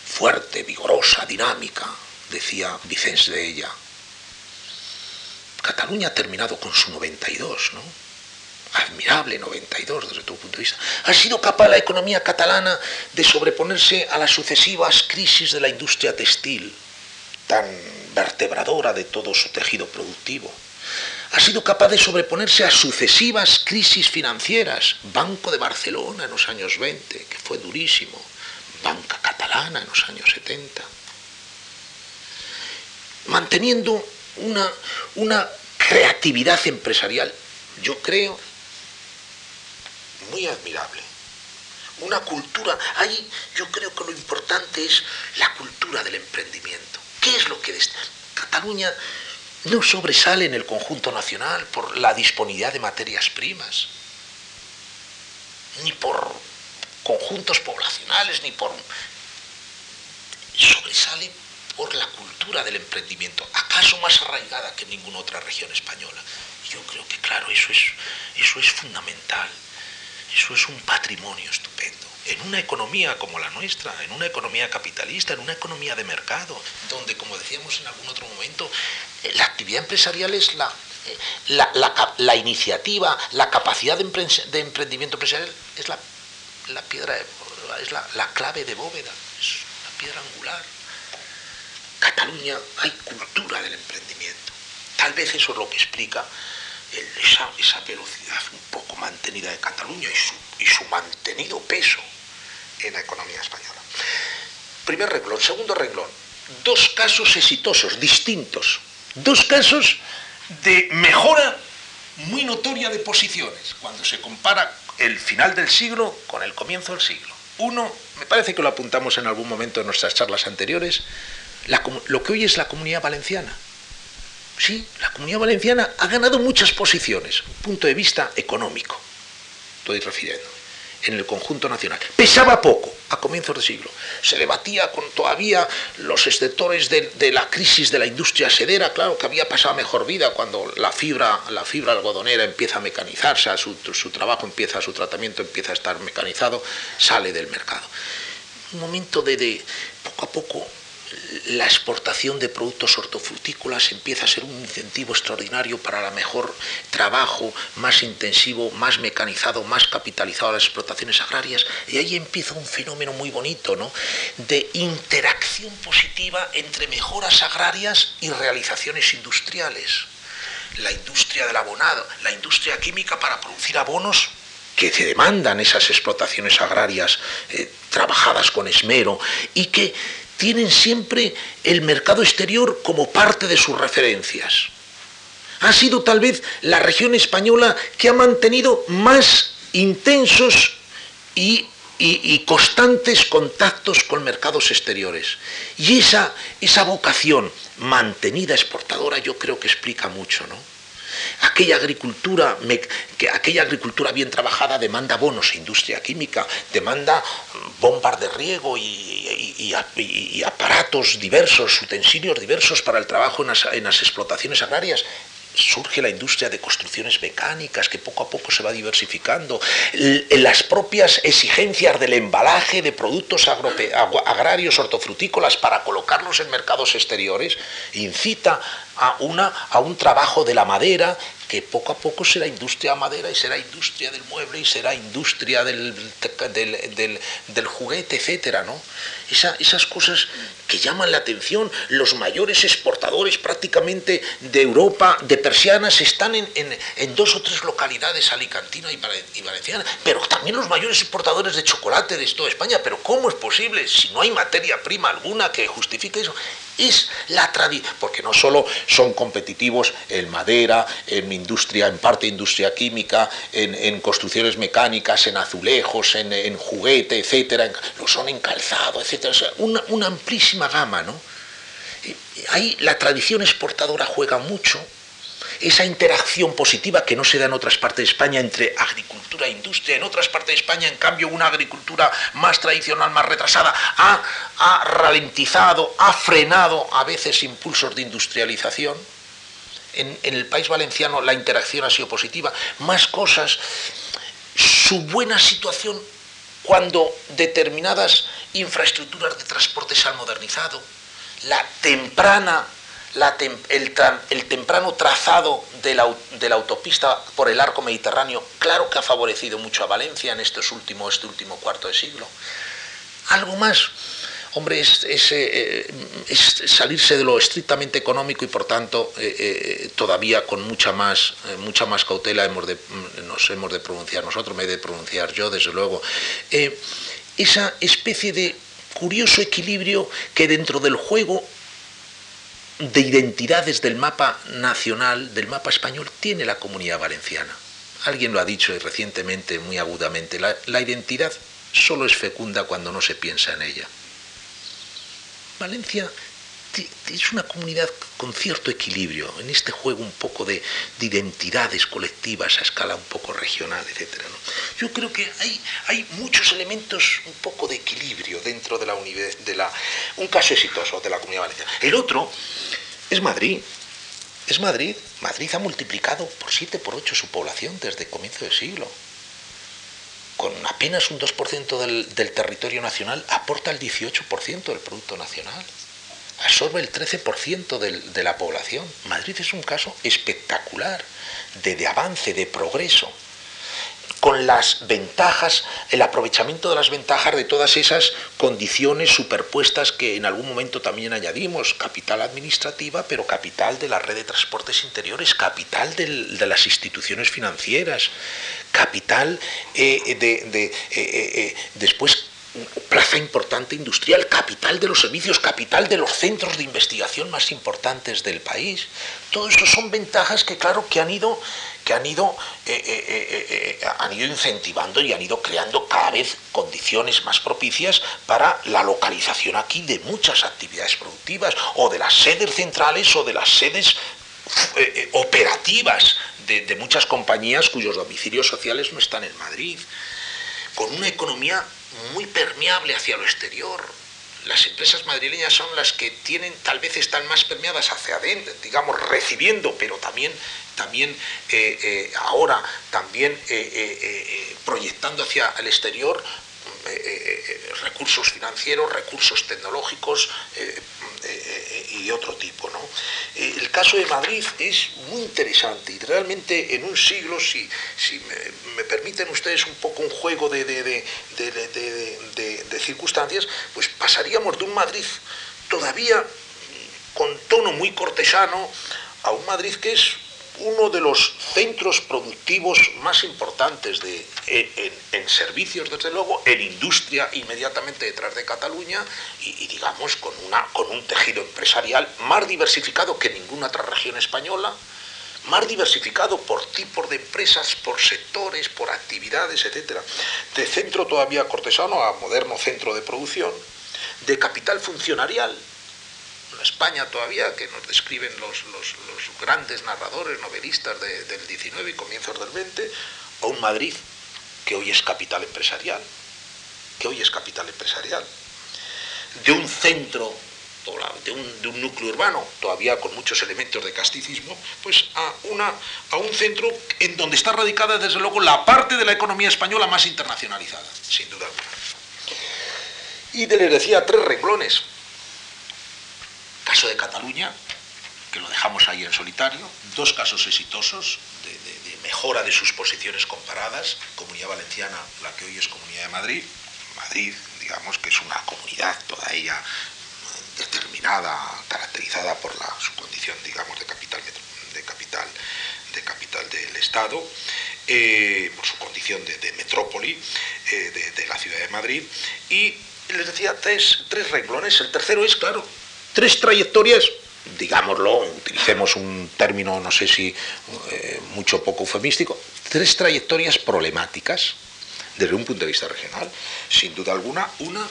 fuerte, vigorosa, dinámica, decía Vicens de ella. Cataluña ha terminado con su 92, ¿no? admirable 92 desde todo punto de vista. Ha sido capaz la economía catalana de sobreponerse a las sucesivas crisis de la industria textil, tan vertebradora de todo su tejido productivo. Ha sido capaz de sobreponerse a sucesivas crisis financieras. Banco de Barcelona en los años 20, que fue durísimo. Banca catalana en los años 70. Manteniendo una, una creatividad empresarial, yo creo, muy admirable. Una cultura, ahí yo creo que lo importante es la cultura del emprendimiento. ¿Qué es lo que Cataluña no sobresale en el conjunto nacional por la disponibilidad de materias primas, ni por conjuntos poblacionales, ni por... sobresale por la cultura del emprendimiento, acaso más arraigada que en ninguna otra región española. Yo creo que, claro, eso es, eso es fundamental, eso es un patrimonio estupendo en una economía como la nuestra, en una economía capitalista, en una economía de mercado, donde, como decíamos en algún otro momento, eh, la actividad empresarial es la, eh, la, iniciativa, la capacidad de, emprendimiento empresarial es la, piedra, es la, clave de bóveda, es la piedra angular. Cataluña hay cultura del emprendimiento. Tal vez eso es lo que explica esa, velocidad un poco mantenida de Cataluña y su mantenido peso en la economía española. Primer renglón. Segundo renglón. Dos casos exitosos, distintos. Dos casos de mejora muy notoria de posiciones cuando se compara el final del siglo con el comienzo del siglo. Uno, me parece que lo apuntamos en algún momento en nuestras charlas anteriores, lo que hoy es la comunidad valenciana. Sí, la comunidad valenciana ha ganado muchas posiciones, punto de vista económico, estoy refiriendo en el conjunto nacional. Pesaba poco a comienzos de siglo. Se debatía con todavía los sectores de, la crisis de la industria sedera, claro que había pasado mejor vida cuando la fibra, la fibra algodonera empieza a mecanizarse, su, su trabajo empieza, su tratamiento empieza a estar mecanizado, sale del mercado. Un momento de, de poco a poco la exportación de productos hortofrutícolas empieza a ser un incentivo extraordinario para el mejor trabajo, más intensivo, más mecanizado, más capitalizado a las explotaciones agrarias. Y ahí empieza un fenómeno muy bonito, ¿no? De interacción positiva entre mejoras agrarias y realizaciones industriales. La industria del abonado, la industria química para producir abonos que se demandan esas explotaciones agrarias eh, trabajadas con esmero y que tienen siempre el mercado exterior como parte de sus referencias. Ha sido tal vez la región española que ha mantenido más intensos y, constantes contactos con mercados exteriores. Y esa, esa vocación mantenida exportadora yo creo que explica mucho, ¿no? Aquella agricultura, que aquella agricultura bien trabajada demanda bonos, industria química, demanda bombas de riego y, aparatos diversos, utensilios diversos para el trabajo en las explotaciones agrarias surge la industria de construcciones mecánicas que poco a poco se va diversificando, las propias exigencias del embalaje de productos agrarios hortofrutícolas para colocarlos en mercados exteriores incita a, una, a un trabajo de la madera que poco a poco será industria madera y será industria del mueble y será industria del, del, juguete, etcétera, ¿no? esas cosas que llaman la atención, los mayores exportadores prácticamente de Europa, de persianas, están en, dos o tres localidades, Alicantina y, Valenciana, pero también los mayores exportadores de chocolate de toda España, pero ¿cómo es posible si no hay materia prima alguna que justifique eso? Es la tradición, porque no solo son competitivos en madera, en industria, en parte industria química, en, construcciones mecánicas, en azulejos, en, juguete, etcétera, lo son en calzado, etcétera, una, una amplísima gama, ¿no? Ahí la tradición exportadora juega mucho esa interacción positiva que no se da en otras partes de España entre agricultura e industria, en otras partes de España, en cambio, una agricultura más tradicional, más retrasada, ha, ralentizado, ha frenado a veces impulsos de industrialización. En, en el país valenciano la interacción ha sido positiva. Más cosas, su buena situación cuando determinadas infraestructuras de transporte se han modernizado, la temprana el, temprano trazado de la, autopista por el arco mediterráneo, claro que ha favorecido mucho a Valencia en estos últimos, este último cuarto de siglo. Algo más, hombre, es, eh, salirse de lo estrictamente económico y por tanto eh, eh, todavía con mucha más, mucha más cautela hemos de, nos hemos de pronunciar nosotros, me he de pronunciar yo desde luego. esa especie de curioso equilibrio que dentro del juego de identidades del mapa nacional, del mapa español, tiene la comunidad valenciana. Alguien lo ha dicho recientemente muy agudamente, la, la identidad solo es fecunda cuando no se piensa en ella. Valencia es una comunidad con cierto equilibrio en este juego un poco de, identidades colectivas a escala un poco regional, etc. Yo creo que hay, hay muchos elementos un poco de equilibrio dentro de la, de la un caso exitoso de la comunidad valenciana. El otro es Madrid. Es Madrid. Madrid ha multiplicado por 7, por 8 su población desde comienzo del siglo. Con apenas un 2% del, del territorio nacional aporta el 18% del Producto Nacional absorbe el 13% de la población. Madrid es un caso espectacular de, avance, de progreso con las ventajas, el aprovechamiento de las ventajas de todas esas condiciones superpuestas que en algún momento también añadimos, capital administrativa, pero capital de la red de transportes interiores, capital de las instituciones financieras, capital eh, de, eh, eh, después plaza importante industrial, capital de los servicios, capital de los centros de investigación más importantes del país. Todo esto son ventajas que, claro, que han ido, que han ido, eh, eh, eh, han ido incentivando y han ido creando cada vez condiciones más propicias para la localización aquí de muchas actividades productivas, o de las sedes centrales o de las sedes operativas de muchas compañías cuyos domicilios sociales no están en Madrid con una economía muy permeable hacia lo exterior. Las empresas madrileñas son las que tienen, tal vez están más permeadas hacia adentro, digamos, recibiendo, pero también, también eh, eh, ahora, también eh, proyectando hacia el exterior recursos financieros, recursos tecnológicos, y de otro tipo. ¿no? Eh, el caso de Madrid es muy interesante y realmente en un siglo, si, si me, permiten ustedes un poco un juego de, de, circunstancias, pues pasaríamos de un Madrid todavía con tono muy cortesano a un Madrid que es uno de los centros productivos más importantes de, en, servicios, desde luego, en industria inmediatamente detrás de Cataluña y, digamos con, una, con un tejido empresarial más diversificado que ninguna otra región española, más diversificado por tipos de empresas, por sectores, por actividades, etc. De centro todavía cortesano a moderno centro de producción, de capital funcionarial, España todavía, que nos describen los, grandes narradores, novelistas del 19 y comienzos del 20, o un Madrid, que hoy es capital empresarial, que hoy es capital empresarial, de un centro, de un, núcleo urbano, todavía con muchos elementos de casticismo, pues a, una, a un centro en donde está radicada, desde luego, la parte de la economía española más internacionalizada, sin duda alguna. Y les decía tres renglones caso de Cataluña, que lo dejamos ahí en solitario, dos casos exitosos de, mejora de sus posiciones comparadas, Comunidad Valenciana, la que hoy es Comunidad de Madrid, Madrid, digamos que es una comunidad toda ella determinada, caracterizada por la, su condición, digamos, de capital, de capital, de capital del Estado, eh, por su condición de, metrópoli eh, de, de, la ciudad de Madrid. Y les decía tres, tres renglones. El tercero es, claro, tres trayectorias, digámoslo, utilicemos un término, no sé si eh, mucho poco eufemístico, tres trayectorias problemáticas desde un punto de vista regional. Sin duda alguna, una,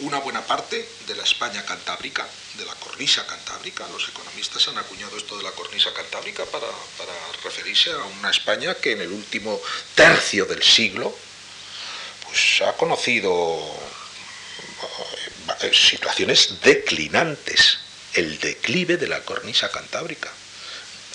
una buena parte de la España cantábrica, de la cornisa cantábrica, los economistas han acuñado esto de la cornisa cantábrica para, para referirse a una España que en el último tercio del siglo pues, ha conocido situaciones declinantes, el declive de la cornisa cantábrica.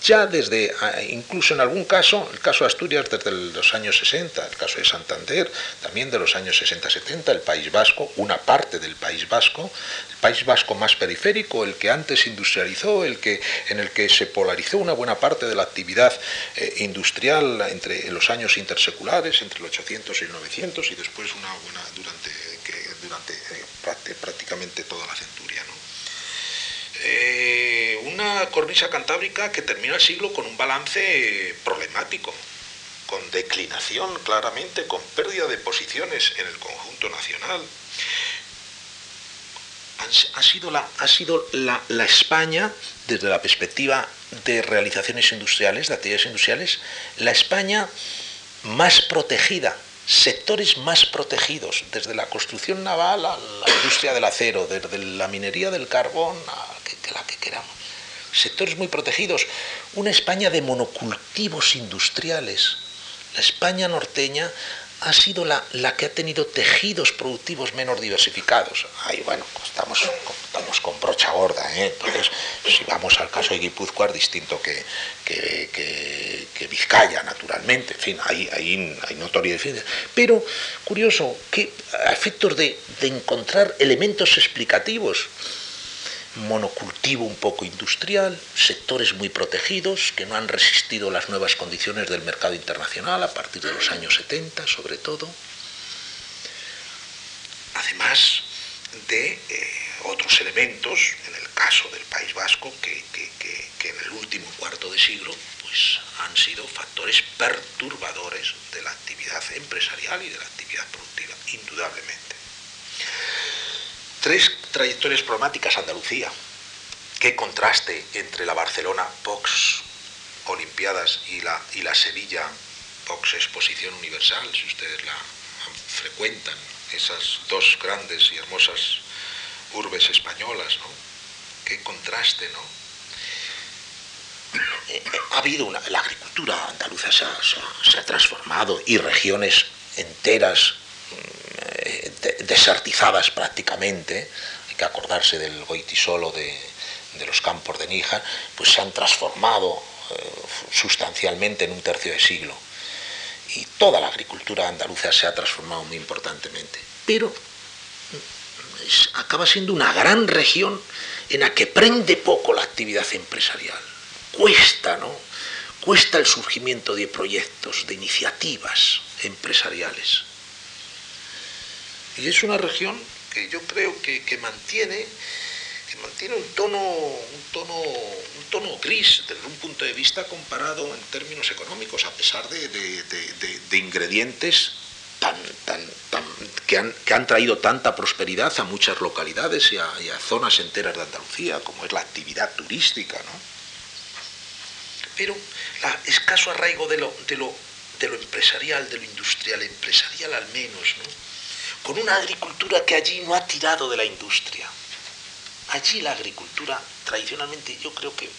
Ya desde, ah, incluso en algún caso, el caso de Asturias desde los años 60, el caso de Santander también de los años 60-70, el País Vasco, una parte del País Vasco, el País Vasco más periférico, el que antes industrializó, el que, en el que se polarizó una buena parte de la actividad eh, industrial entre los años interseculares, entre el 800 y el 900, y después una buena durante durante eh, prácticamente toda la centuria. Eh, una cornisa cantábrica que termina el siglo con un balance problemático, con declinación claramente, con pérdida de posiciones en el conjunto nacional. Ha sido, la, ha sido la España, desde la perspectiva de realizaciones industriales, de actividades industriales, la España más protegida sectores más protegidos, desde la construcción naval a la industria del acero, desde la minería del carbón a la que queramos. Sectores muy protegidos. Una España de monocultivos industriales. La España norteña ha sido la, la, que ha tenido tejidos productivos menos diversificados. Ahí, bueno, estamos, estamos con brocha gorda, ¿eh? Entonces, si vamos al caso de Guipúzcoa, es distinto que, que, Vizcaya, naturalmente. En fin, hay, hay, hay notoria diferencia. Pero, curioso, que a efectos de, de encontrar elementos explicativos, monocultivo un poco industrial, sectores muy protegidos que no han resistido las nuevas condiciones del mercado internacional a partir de los años 70 sobre todo, además de eh, otros elementos, en el caso del País Vasco, que, en el último cuarto de siglo pues, han sido factores perturbadores de la actividad empresarial y de la actividad productiva, indudablemente. Tres trayectorias problemáticas Andalucía. Qué contraste entre la Barcelona Vox Olimpiadas y la, y la Sevilla Vox Exposición Universal, si ustedes la frecuentan, esas dos grandes y hermosas urbes españolas, ¿no? Qué contraste, ¿no? Ha habido una, la agricultura andaluza se ha transformado y regiones enteras desertizadas prácticamente, hay que acordarse del Goitisolo de, de los campos de Níjar, pues se han transformado eh, sustancialmente en un tercio de siglo. Y toda la agricultura andaluza se ha transformado muy importantemente. Pero acaba siendo una gran región en la que prende poco la actividad empresarial. Cuesta, ¿no? Cuesta el surgimiento de proyectos, de iniciativas empresariales. Y es una región que yo creo que, mantiene, que mantiene un, tono, un, tono, un tono gris desde un punto de vista comparado en términos económicos, a pesar de, ingredientes tan, tan, que, han, que, han, traído tanta prosperidad a muchas localidades y a, zonas enteras de Andalucía, como es la actividad turística. ¿no? Pero el escaso arraigo de lo, de, lo, de lo empresarial, de lo industrial, empresarial al menos, ¿no? Con una agricultura que allí no ha tirado de la industria. Allí la agricultura tradicionalmente yo creo que eh,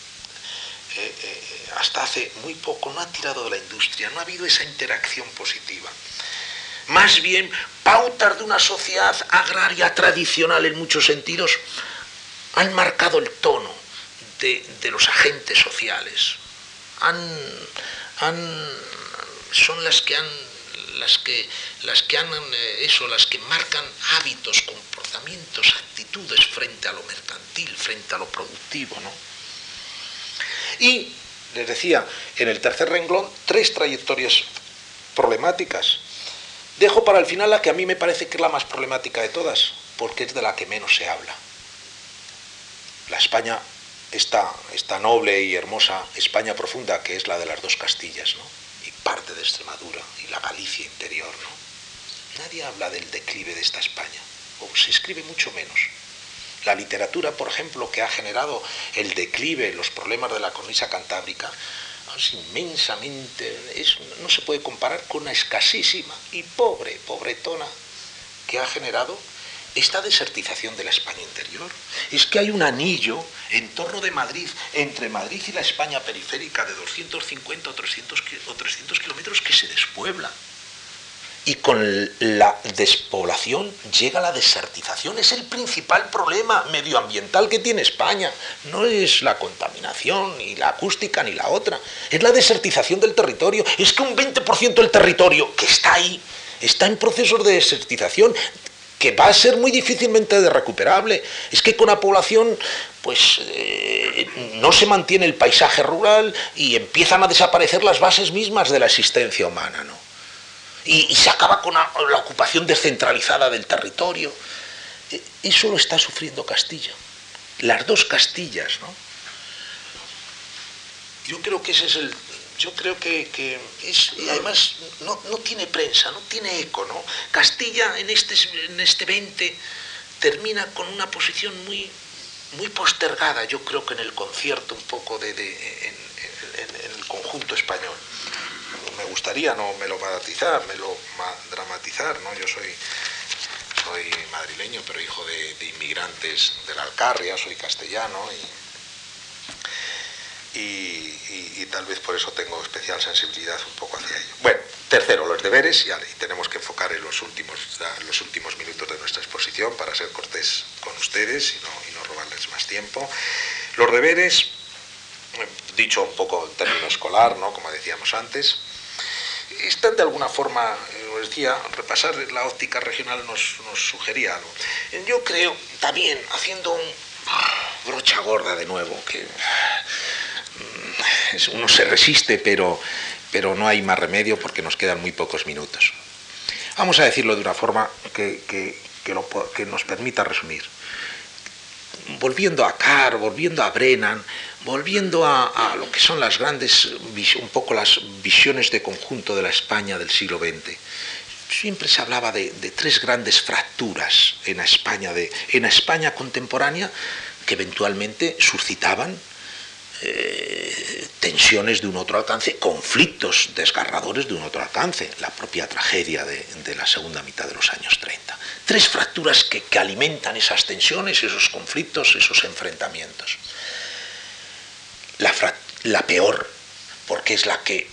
eh, hasta hace muy poco no ha tirado de la industria, no ha habido esa interacción positiva. Más bien, pautas de una sociedad agraria tradicional en muchos sentidos han marcado el tono de, los agentes sociales. son las que han las que, las que han, eh, eso, las que marcan hábitos, comportamientos, actitudes frente a lo mercantil, frente a lo productivo, ¿no? Y, les decía, en el tercer renglón, tres trayectorias problemáticas. Dejo para el final la que a mí me parece que es la más problemática de todas, porque es de la que menos se habla. La España, esta, esta noble y hermosa España profunda, que es la de las dos Castillas, ¿no? Parte de Extremadura y la Galicia interior, ¿no? Nadie habla del declive de esta España, o se escribe mucho menos. La literatura, por ejemplo, que ha generado el declive, los problemas de la cornisa cantábrica, es inmensamente, no se puede comparar con una escasísima y pobre, pobretona que ha generado esta desertización de la España interior. Es que hay un anillo en torno de Madrid, entre Madrid y la España periférica de 250 o 300, o 300 kilómetros que se despuebla. Y con la despoblación llega la desertización. Es el principal problema medioambiental que tiene España. No es la contaminación, ni la acústica, ni la otra. Es la desertización del territorio. Es que un 20% del territorio que está ahí está en procesos de desertización que va a ser muy difícilmente recuperable. Es que con la población, pues eh, no se mantiene el paisaje rural y empiezan a desaparecer las bases mismas de la existencia humana, ¿no? Y, se acaba con la, ocupación descentralizada del territorio. E, eso lo está sufriendo Castilla. Las dos Castillas, ¿no? Yo creo que ese es el, yo creo que, es, además no, tiene prensa, no tiene eco, ¿no? Castilla en este, en este 20 termina con una posición muy, muy postergada, yo creo que en el concierto un poco de, en, el conjunto español. Me gustaría no me lo melodramatizar, me lo dramatizar, ¿no? Yo soy soy madrileño, pero hijo de, de inmigrantes de la Alcarria, soy castellano y y, tal vez por eso tengo especial sensibilidad un poco hacia ello. Bueno, tercero, los deberes, y, tenemos que enfocar en los últimos, los últimos minutos de nuestra exposición para ser cortés con ustedes y no, y no robarles más tiempo. Los deberes, dicho un poco en término escolar, ¿no? como decíamos antes, están de alguna forma, eh, os decía, repasar la óptica regional nos, nos sugería algo. Yo creo, también, haciendo un brocha gorda de nuevo, que uno se resiste, pero, pero no hay más remedio porque nos quedan muy pocos minutos. Vamos a decirlo de una forma que, que, nos permita resumir. Volviendo a Carr, volviendo a Brennan, volviendo a, lo que son las grandes, un poco las visiones de conjunto de la España del siglo XX, siempre se hablaba de, tres grandes fracturas en España, de, en la España contemporánea que eventualmente suscitaban eh, tensiones de un otro alcance, conflictos desgarradores de un otro alcance, la propia tragedia de, la segunda mitad de los años 30. Tres fracturas que, alimentan esas tensiones, esos conflictos, esos enfrentamientos. La, la peor, porque es la que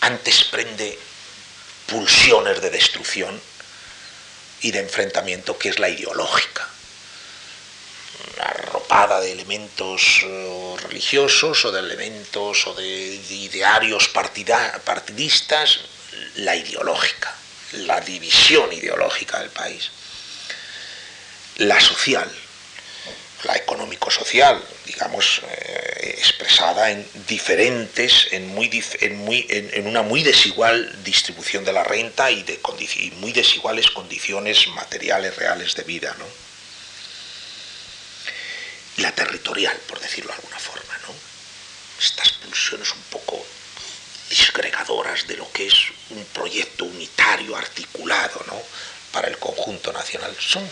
antes prende pulsiones de destrucción y de enfrentamiento, que es la ideológica arropada de elementos eh, religiosos o de elementos o de, idearios partidistas, la ideológica, la división ideológica del país. La social, la económico-social, digamos, eh, expresada en diferentes, en, muy, en, una muy desigual distribución de la renta y, de, y muy desiguales condiciones materiales reales de vida. ¿no? La territorial, por decirlo de alguna forma, ¿no? distorsiones un poco disgregadoras de lo que es un proyecto unitario, articulado, ¿no? para el conjunto nacional. Son,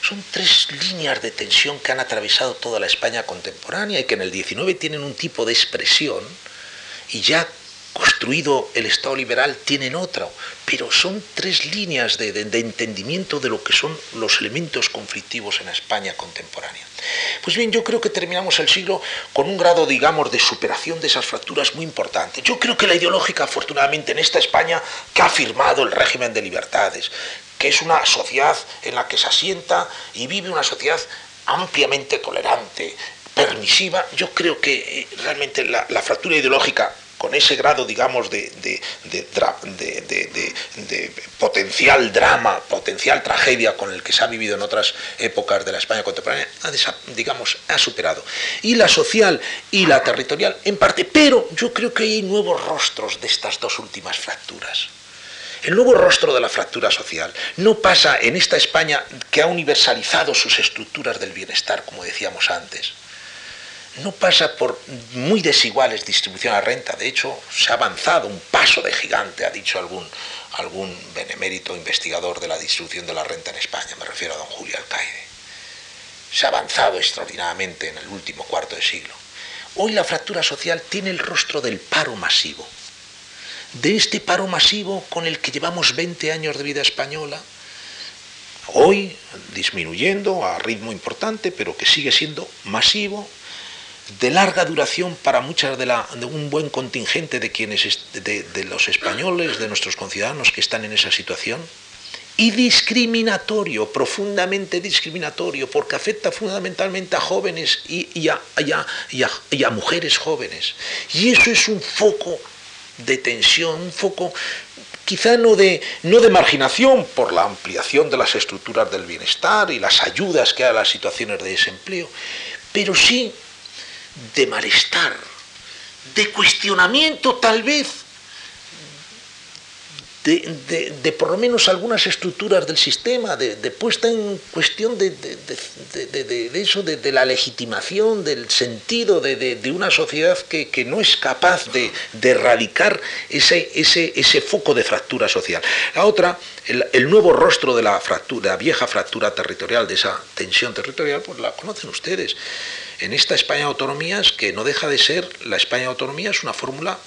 son tres líneas de tensión que han atravesado toda la España contemporánea y que en el 19 tienen un tipo de expresión y ya construido el Estado liberal tienen otra, pero son tres líneas de, entendimiento de lo que son los elementos conflictivos en la España contemporánea. Pues bien, yo creo que terminamos el siglo con un grado, digamos, de superación de esas fracturas muy importante. Yo creo que la ideológica, afortunadamente, en esta España que ha firmado el régimen de libertades, que es una sociedad en la que se asienta y vive una sociedad ampliamente tolerante, permisiva, yo creo que eh, realmente la fractura ideológica con ese grado, digamos, de, potencial drama, potencial tragedia con el que se ha vivido en otras épocas de la España contemporánea, digamos, ha superado. Y la social y la territorial en parte, pero yo creo que hay nuevos rostros de estas dos últimas fracturas. El nuevo rostro de la fractura social no pasa en esta España que ha universalizado sus estructuras del bienestar, como decíamos antes no pasa por muy desiguales distribución la renta. De hecho, se ha avanzado un paso de gigante, ha dicho algún, algún benemérito investigador de la distribución de la renta en España, me refiero a don Julio Alcaide. Se ha avanzado extraordinariamente en el último cuarto de siglo. Hoy la fractura social tiene el rostro del paro masivo. De este paro masivo con el que llevamos 20 años de vida española, hoy disminuyendo a ritmo importante, pero que sigue siendo masivo, de larga duración para muchas de, la, de un buen contingente de quienes de, de, los españoles, de nuestros conciudadanos que están en esa situación, y discriminatorio, profundamente discriminatorio, porque afecta fundamentalmente a jóvenes y, a, y, a, mujeres jóvenes. Y eso es un foco de tensión, un foco quizá no de, no de marginación por la ampliación de las estructuras del bienestar y las ayudas que hay a las situaciones de desempleo, pero sí de malestar, de cuestionamiento tal vez, de, por lo menos algunas estructuras del sistema, de, puesta en cuestión de, eso, de, la legitimación, del sentido de, una sociedad que, no es capaz de, erradicar ese, ese, ese, foco de fractura social. La otra, el, nuevo rostro de la fractura, la vieja fractura territorial, de esa tensión territorial, pues la conocen ustedes en esta España de autonomías, que no deja de ser, la España de autonomía es una fórmula,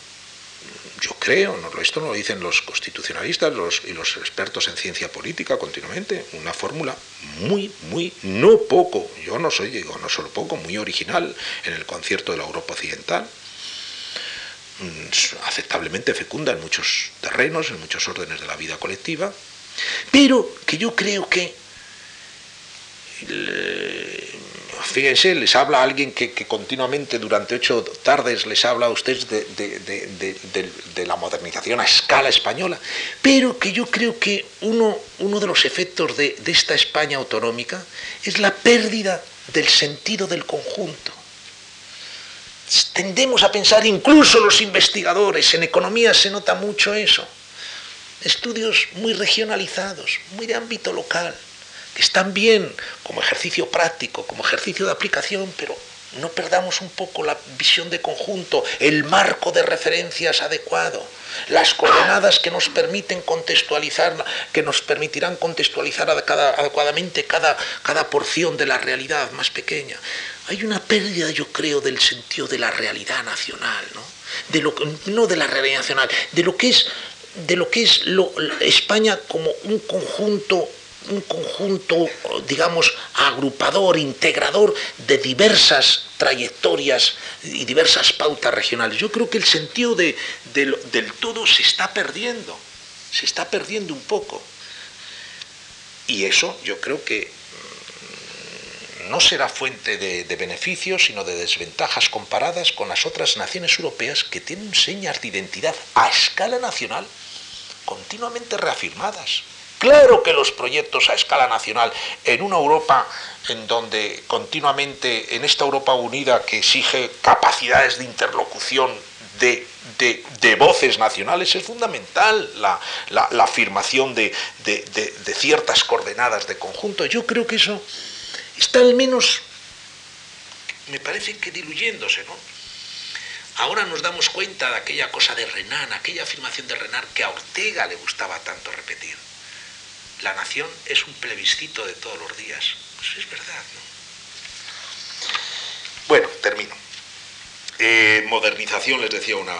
yo creo, esto no lo dicen los constitucionalistas y los expertos en ciencia política continuamente, una fórmula muy, muy, no poco, yo no soy, digo, no solo poco, muy original en el concierto de la Europa Occidental, mm, aceptablemente fecunda en muchos terrenos, en muchos órdenes de la vida colectiva, pero que yo creo que fíjense, les habla alguien que, continuamente durante ocho tardes les habla a ustedes de, la modernización a escala española, pero que yo creo que uno, de los efectos de, esta España autonómica es la pérdida del sentido del conjunto. Tendemos a pensar, incluso los investigadores, en economía se nota mucho eso, estudios muy regionalizados, muy de ámbito local que están bien como ejercicio práctico, como ejercicio de aplicación, pero no perdamos un poco la visión de conjunto, el marco de referencias adecuado, las coordenadas que nos permiten contextualizar, que nos permitirán contextualizar adecuadamente cada, cada porción de la realidad más pequeña. Hay una pérdida, yo creo, del sentido de la realidad nacional, ¿no? De no de la realidad nacional, de lo que es, de lo que es España como un conjunto un conjunto, digamos, agrupador, integrador de diversas trayectorias y diversas pautas regionales. Yo creo que el sentido de, del todo se está perdiendo, se está perdiendo un poco. Y eso yo creo que mm, no será fuente de, de, beneficios, sino de desventajas comparadas con las otras naciones europeas que tienen señas de identidad a escala nacional continuamente reafirmadas. Claro que los proyectos a escala nacional en una Europa en donde continuamente, en esta Europa unida que exige capacidades de interlocución de, voces nacionales, es fundamental la, afirmación de, de, ciertas coordenadas de conjunto. Yo creo que eso está al menos, me parece que diluyéndose, ¿no? Ahora nos damos cuenta de aquella cosa de Renan, aquella afirmación de Renan que a Ortega le gustaba tanto repetir. La nación es un plebiscito de todos los días. Pues es verdad, ¿no? Bueno, termino. Eh, modernización, les decía una,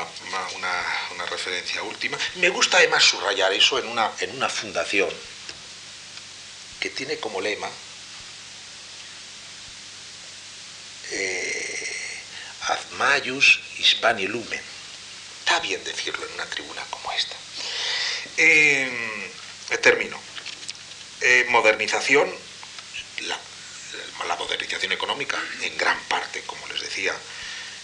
una, referencia última. Me gusta además subrayar eso en una, en una fundación que tiene como lema eh, Admayus Hispani Lumen. Está bien decirlo en una tribuna como esta. Eh, termino. Eh, modernización, la, modernización económica, en gran parte, como les decía,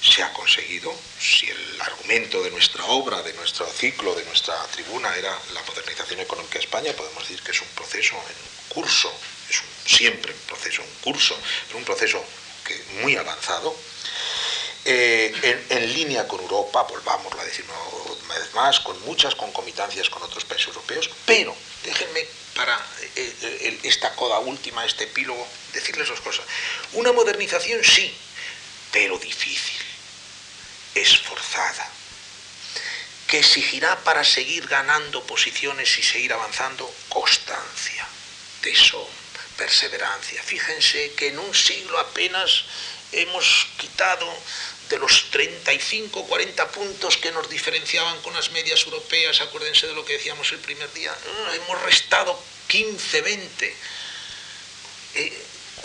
se ha conseguido. Si el argumento de nuestra obra, de nuestro ciclo, de nuestra tribuna era la modernización económica de España, podemos decir que es un proceso en curso, es siempre un proceso en curso, pero un proceso que, muy avanzado. Eh, en, línea con Europa, volvamos a decir una vez más, con muchas concomitancias con otros países europeos, pero déjenme para eh, eh, esta coda última, este epílogo, decirles dos cosas. Una modernización sí, pero difícil, esforzada, que exigirá para seguir ganando posiciones y seguir avanzando constancia, tesón, perseverancia. Fíjense que en un siglo apenas hemos quitado de los 35, 40 puntos que nos diferenciaban con las medias europeas, acuérdense de lo que decíamos el primer día, hemos restado 15, 20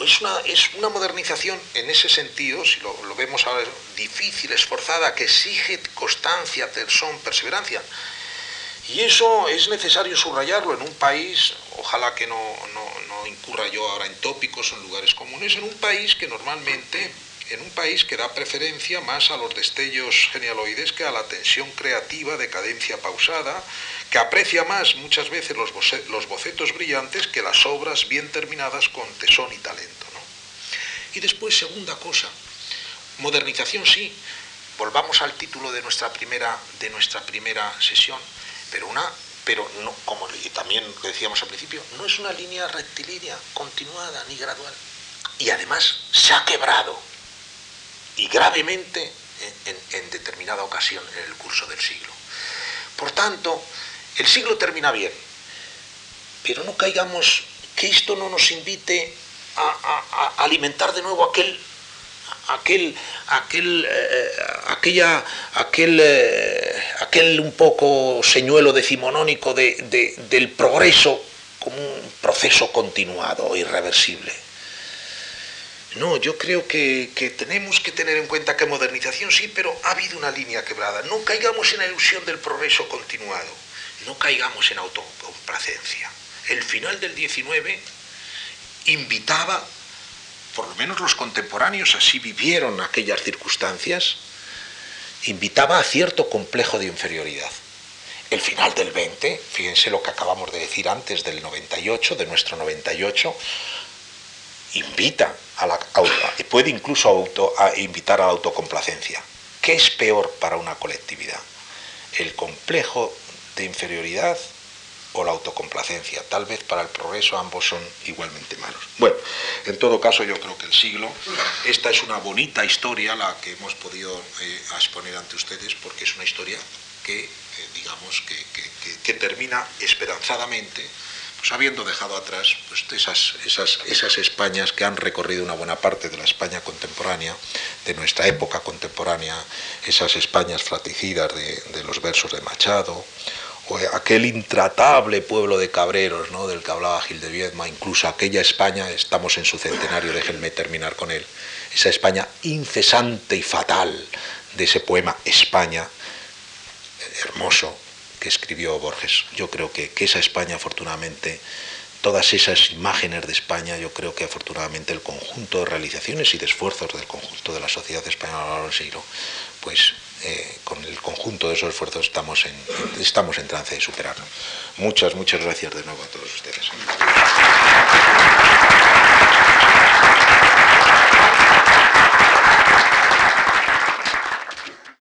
es una, es una modernización en ese sentido, si lo, vemos ahora, difícil, esforzada, que exige constancia, tesón, perseverancia. Y eso es necesario subrayarlo en un país, ojalá que no, no incurra yo ahora en tópicos o en lugares comunes, en un país que normalmente en un país que da preferencia más a los destellos genealoides que a la tensión creativa de cadencia pausada, que aprecia más muchas veces los, bocetos brillantes que las obras bien terminadas con tesón y talento. Y después, segunda cosa, modernización sí, volvamos al título de nuestra primera, de nuestra primera sesión, pero una pero no, como también decíamos al principio, no es una línea rectilínea, continuada ni gradual. Y además se ha quebrado y gravemente en, determinada ocasión en el curso del siglo. Por tanto, el siglo termina bien, pero no caigamos que esto no nos invite a, alimentar de nuevo aquel aquel aquel eh, aquella aquel eh, aquel un poco señuelo decimonónico de, del progreso como un proceso continuado irreversible no, yo creo que, tenemos que tener en cuenta que modernización sí, pero ha habido una línea quebrada. No caigamos en la ilusión del progreso continuado, no caigamos en autocomplacencia. El final del 19 invitaba, por lo menos los contemporáneos así vivieron aquellas circunstancias, invitaba a cierto complejo de inferioridad. El final del 20, fíjense lo que acabamos de decir antes del 98, de nuestro 98, invita a la puede incluso auto, a invitar a la autocomplacencia. ¿Qué es peor para una colectividad? ¿El complejo de inferioridad o la autocomplacencia? Tal vez para el progreso ambos son igualmente malos. Bueno, en todo caso yo creo que el siglo, esta es una bonita historia la que hemos podido eh, exponer ante ustedes porque es una historia que, eh, digamos, que termina esperanzadamente pues habiendo dejado atrás pues, esas, esas, esas Españas que han recorrido una buena parte de la España contemporánea, de nuestra época contemporánea, esas Españas fraticidas de, los versos de Machado, o aquel intratable pueblo de cabreros ¿no? del que hablaba Gil de Viedma, incluso aquella España, estamos en su centenario, déjenme terminar con él, esa España incesante y fatal de ese poema España, hermoso, escribió Borges. Yo creo que, que esa España, afortunadamente, todas esas imágenes de España, yo creo que afortunadamente el conjunto de realizaciones y de esfuerzos del conjunto de la sociedad española a lo siglo, pues eh, con el conjunto de esos esfuerzos estamos en, estamos en trance de superarlo. Muchas, muchas gracias de nuevo a todos ustedes.